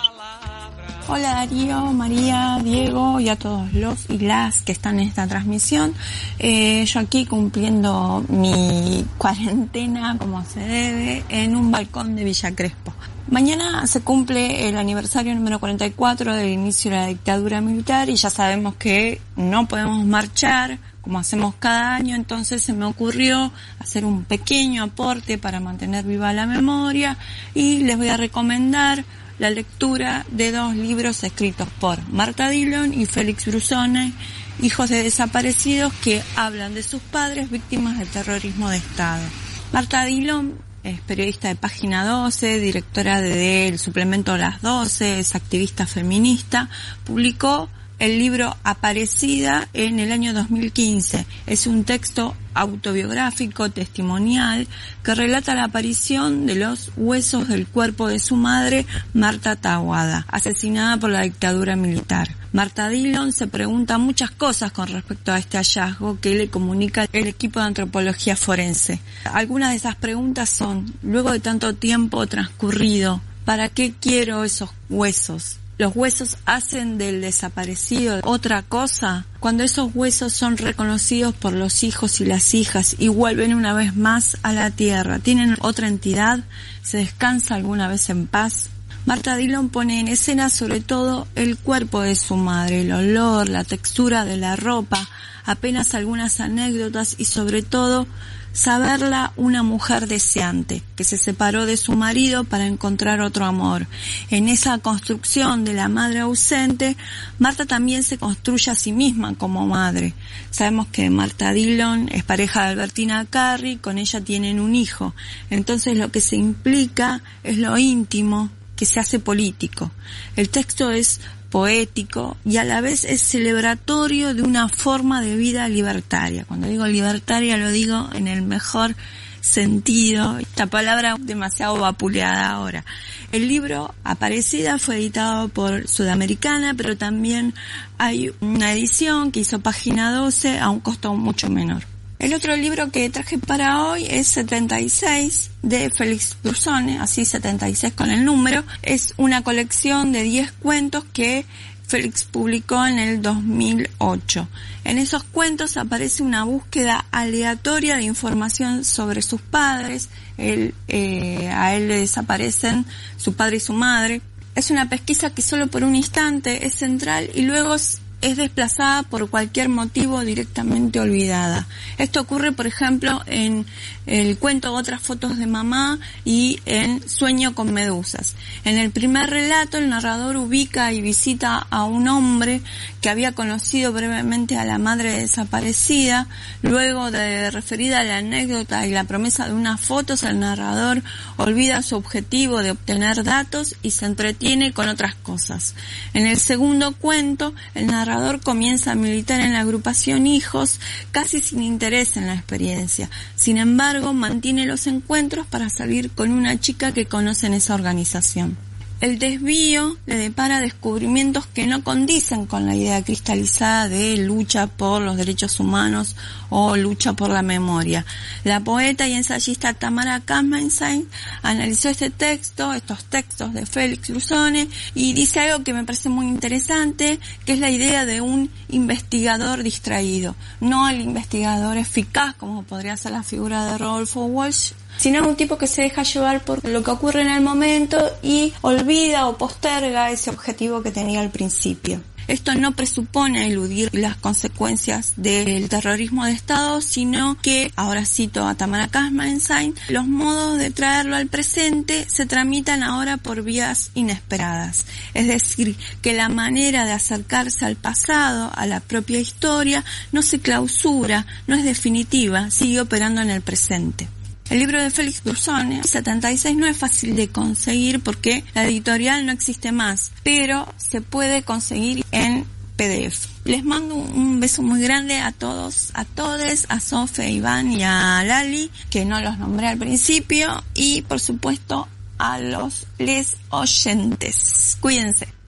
Hola Darío, María, Diego y a todos los y las que están en esta transmisión. Eh, yo aquí cumpliendo mi cuarentena como se debe en un balcón de Villa Crespo. Mañana se cumple el aniversario número 44 del inicio de la dictadura militar y ya sabemos que no podemos marchar como hacemos cada año, entonces se me ocurrió hacer un pequeño aporte para mantener viva la memoria y les voy a recomendar la lectura de dos libros escritos por Marta Dillon y Félix Brusone hijos de desaparecidos que hablan de sus padres víctimas del terrorismo de Estado. Marta Dillon es periodista de Página 12, directora del suplemento Las 12, es activista feminista, publicó el libro Aparecida en el año 2015. Es un texto autobiográfico, testimonial, que relata la aparición de los huesos del cuerpo de su madre, Marta Tawada, asesinada por la dictadura militar. Marta Dillon se pregunta muchas cosas con respecto a este hallazgo que le comunica el equipo de antropología forense. Algunas de esas preguntas son, luego de tanto tiempo transcurrido, ¿para qué quiero esos huesos? Los huesos hacen del desaparecido otra cosa, cuando esos huesos son reconocidos por los hijos y las hijas y vuelven una vez más a la tierra, tienen otra entidad, se descansa alguna vez en paz. Marta Dillon pone en escena sobre todo el cuerpo de su madre, el olor, la textura de la ropa, apenas algunas anécdotas y sobre todo saberla una mujer deseante, que se separó de su marido para encontrar otro amor. En esa construcción de la madre ausente, Marta también se construye a sí misma como madre. Sabemos que Marta Dillon es pareja de Albertina Carri, con ella tienen un hijo. Entonces lo que se implica es lo íntimo, que se hace político. El texto es poético y a la vez es celebratorio de una forma de vida libertaria. Cuando digo libertaria lo digo en el mejor sentido, esta palabra demasiado vapuleada ahora. El libro Aparecida fue editado por Sudamericana, pero también hay una edición que hizo página 12 a un costo mucho menor. El otro libro que traje para hoy es 76 de Félix Bursone, así 76 con el número. Es una colección de 10 cuentos que Félix publicó en el 2008. En esos cuentos aparece una búsqueda aleatoria de información sobre sus padres. Eh, a él le desaparecen su padre y su madre. Es una pesquisa que solo por un instante es central y luego es desplazada por cualquier motivo directamente olvidada. Esto ocurre, por ejemplo, en el cuento Otras fotos de mamá y en Sueño con medusas. En el primer relato, el narrador ubica y visita a un hombre que había conocido brevemente a la madre desaparecida. Luego de referida a la anécdota y la promesa de unas fotos, el narrador olvida su objetivo de obtener datos y se entretiene con otras cosas. En el segundo cuento, el narrador comienza a militar en la agrupación Hijos, casi sin interés en la experiencia. Sin embargo, mantiene los encuentros para salir con una chica que conoce en esa organización. El desvío le depara descubrimientos que no condicen con la idea cristalizada de lucha por los derechos humanos o lucha por la memoria. La poeta y ensayista Tamara Kamenstein analizó este texto, estos textos de Félix Luzone, y dice algo que me parece muy interesante, que es la idea de un investigador distraído, no el investigador eficaz como podría ser la figura de Rodolfo Walsh, sino un tipo que se deja llevar por lo que ocurre en el momento y olvida o posterga ese objetivo que tenía al principio. Esto no presupone eludir las consecuencias del terrorismo de Estado, sino que, ahora cito a Tamara Kasmanstein, los modos de traerlo al presente se tramitan ahora por vías inesperadas. Es decir, que la manera de acercarse al pasado, a la propia historia, no se clausura, no es definitiva, sigue operando en el presente. El libro de Félix Bursone, 76, no es fácil de conseguir porque la editorial no existe más, pero se puede conseguir en PDF. Les mando un beso muy grande a todos, a todes, a Sofe, Iván y a Lali, que no los nombré al principio, y por supuesto a los les oyentes. Cuídense.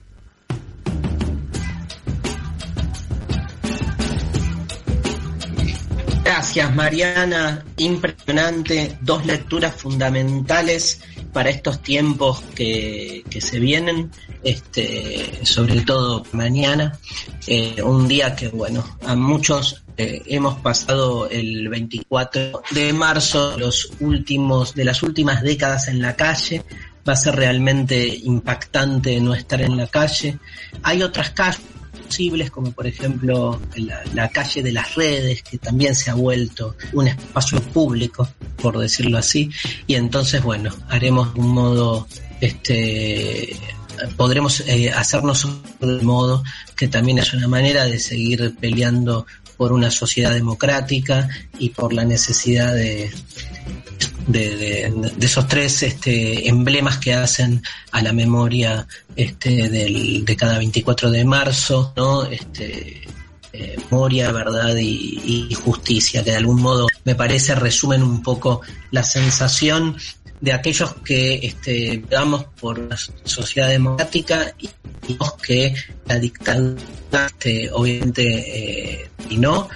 Gracias, Mariana. Impresionante. Dos lecturas fundamentales para estos tiempos que, se vienen, este, sobre todo mañana. Eh, un día que, bueno, a muchos eh, hemos pasado el 24 de marzo, los últimos, de las últimas décadas en la calle. Va a ser realmente impactante no estar en la calle. Hay otras calles como por ejemplo la, calle de las redes, que también se ha vuelto un espacio público, por decirlo así, y entonces, bueno, haremos un modo este podremos eh, hacernos de modo que también es una manera de seguir peleando por una sociedad democrática y por la necesidad de, de, esos tres este, emblemas que hacen a la memoria este, del, de cada 24 de marzo, ¿no? Este, eh, memoria, verdad y, justicia, que de algún modo me parece resumen un poco la sensación de aquellos que este, damos por una sociedad democrática y y los que la dictadura este, obviamente eh, y no,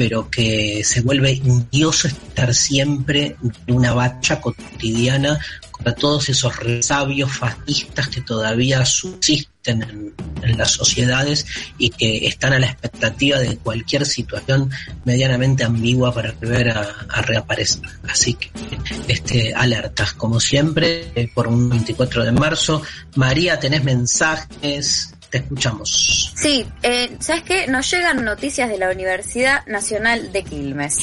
pero que se vuelve indioso estar siempre en una bacha cotidiana contra todos esos resabios fascistas que todavía subsisten en, las sociedades y que están a la expectativa de cualquier situación medianamente ambigua para volver a, a reaparecer. Así que, este, alertas, como siempre, por un 24 de marzo. María, tenés mensajes, te escuchamos. Sí, eh, ¿sabes qué? Nos llegan noticias de la Universidad Nacional de Quilmes.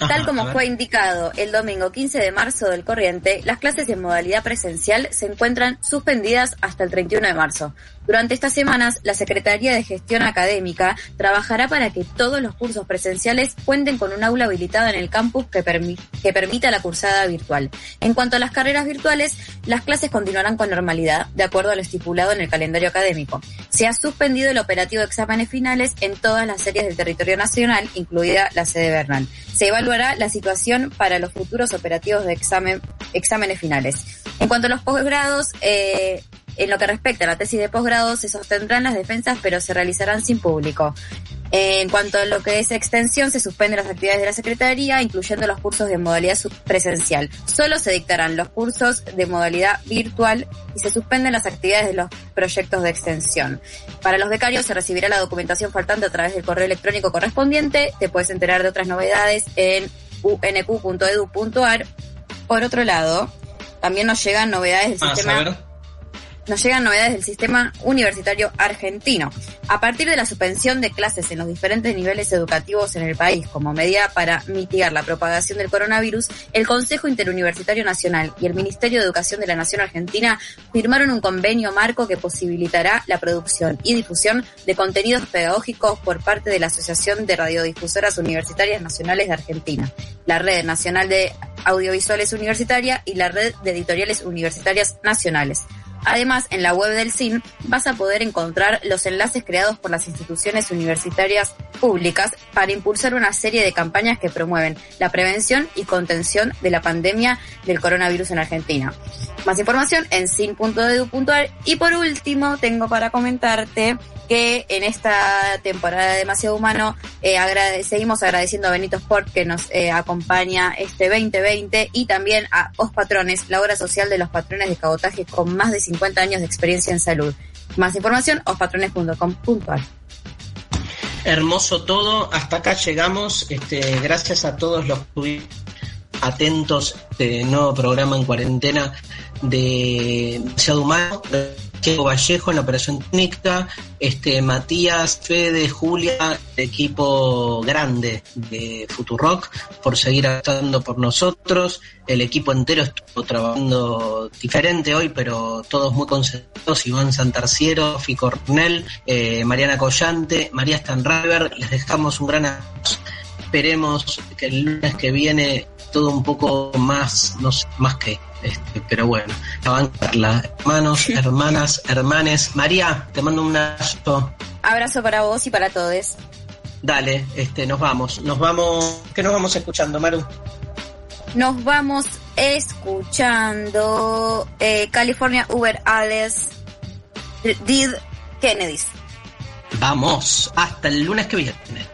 Ajá, Tal como fue indicado el domingo 15 de marzo del corriente, las clases en modalidad presencial se encuentran suspendidas hasta el 31 de marzo. Durante estas semanas, la Secretaría de Gestión Académica trabajará para que todos los cursos presenciales cuenten con un aula habilitada en el campus que, permi- que permita la cursada virtual. En cuanto a las carreras virtuales, las clases continuarán con normalidad, de acuerdo a lo estipulado en el calendario académico. Se ha suspendido el operativo de exámenes finales en todas las series del territorio nacional, incluida la sede Bernal. Se evaluará la situación para los futuros operativos de exámenes finales. En cuanto a los posgrados, eh, en lo que respecta a la tesis de posgrado, se sostendrán las defensas, pero se realizarán sin público. En cuanto a lo que es extensión, se suspenden las actividades de la Secretaría, incluyendo los cursos de modalidad presencial. Solo se dictarán los cursos de modalidad virtual y se suspenden las actividades de los proyectos de extensión. Para los becarios se recibirá la documentación faltante a través del correo electrónico correspondiente. Te puedes enterar de otras novedades en unq.edu.ar. Por otro lado, también nos llegan novedades del Ah, sistema. Nos llegan novedades del sistema universitario argentino. A partir de la suspensión de clases en los diferentes niveles educativos en el país como medida para mitigar la propagación del coronavirus, el Consejo Interuniversitario Nacional y el Ministerio de Educación de la Nación Argentina firmaron un convenio marco que posibilitará la producción y difusión de contenidos pedagógicos por parte de la Asociación de Radiodifusoras Universitarias Nacionales de Argentina, la Red Nacional de Audiovisuales Universitaria y la Red de Editoriales Universitarias Nacionales. Además, en la web del CIN vas a poder encontrar los enlaces creados por las instituciones universitarias públicas para impulsar una serie de campañas que promueven la prevención y contención de la pandemia del coronavirus en Argentina. Más información en sin.edu.ar y por último tengo para comentarte que en esta temporada de Demasiado Humano eh, seguimos agradeciendo a Benito Sport que nos eh, acompaña este 2020 y también a Os Patrones, la obra social de los patrones de cabotaje con más de 50 años de experiencia en salud. Más información, ospatrones.com.ar. Hermoso todo, hasta acá llegamos. Este, gracias a todos los que atentos a este nuevo programa en cuarentena de Demasiado Humano. Diego Vallejo en la operación técnica, este Matías, Fede, Julia, equipo grande de Futurock por seguir estando por nosotros. El equipo entero estuvo trabajando diferente hoy, pero todos muy concentrados. Iván Santarciero, Fico Cornell, eh, Mariana Collante, María Stanriver. Les dejamos un gran abrazo. Esperemos que el lunes que viene todo un poco más, no sé, más que este, pero bueno, la van a Carla. Hermanos, hermanas, hermanes. María, te mando un abrazo. Abrazo para vos y para todos. Dale, este, nos vamos. Nos vamos. ¿Qué nos vamos escuchando, Maru? Nos vamos escuchando eh, California Uber Alles Did Kennedys. Vamos, hasta el lunes que viene.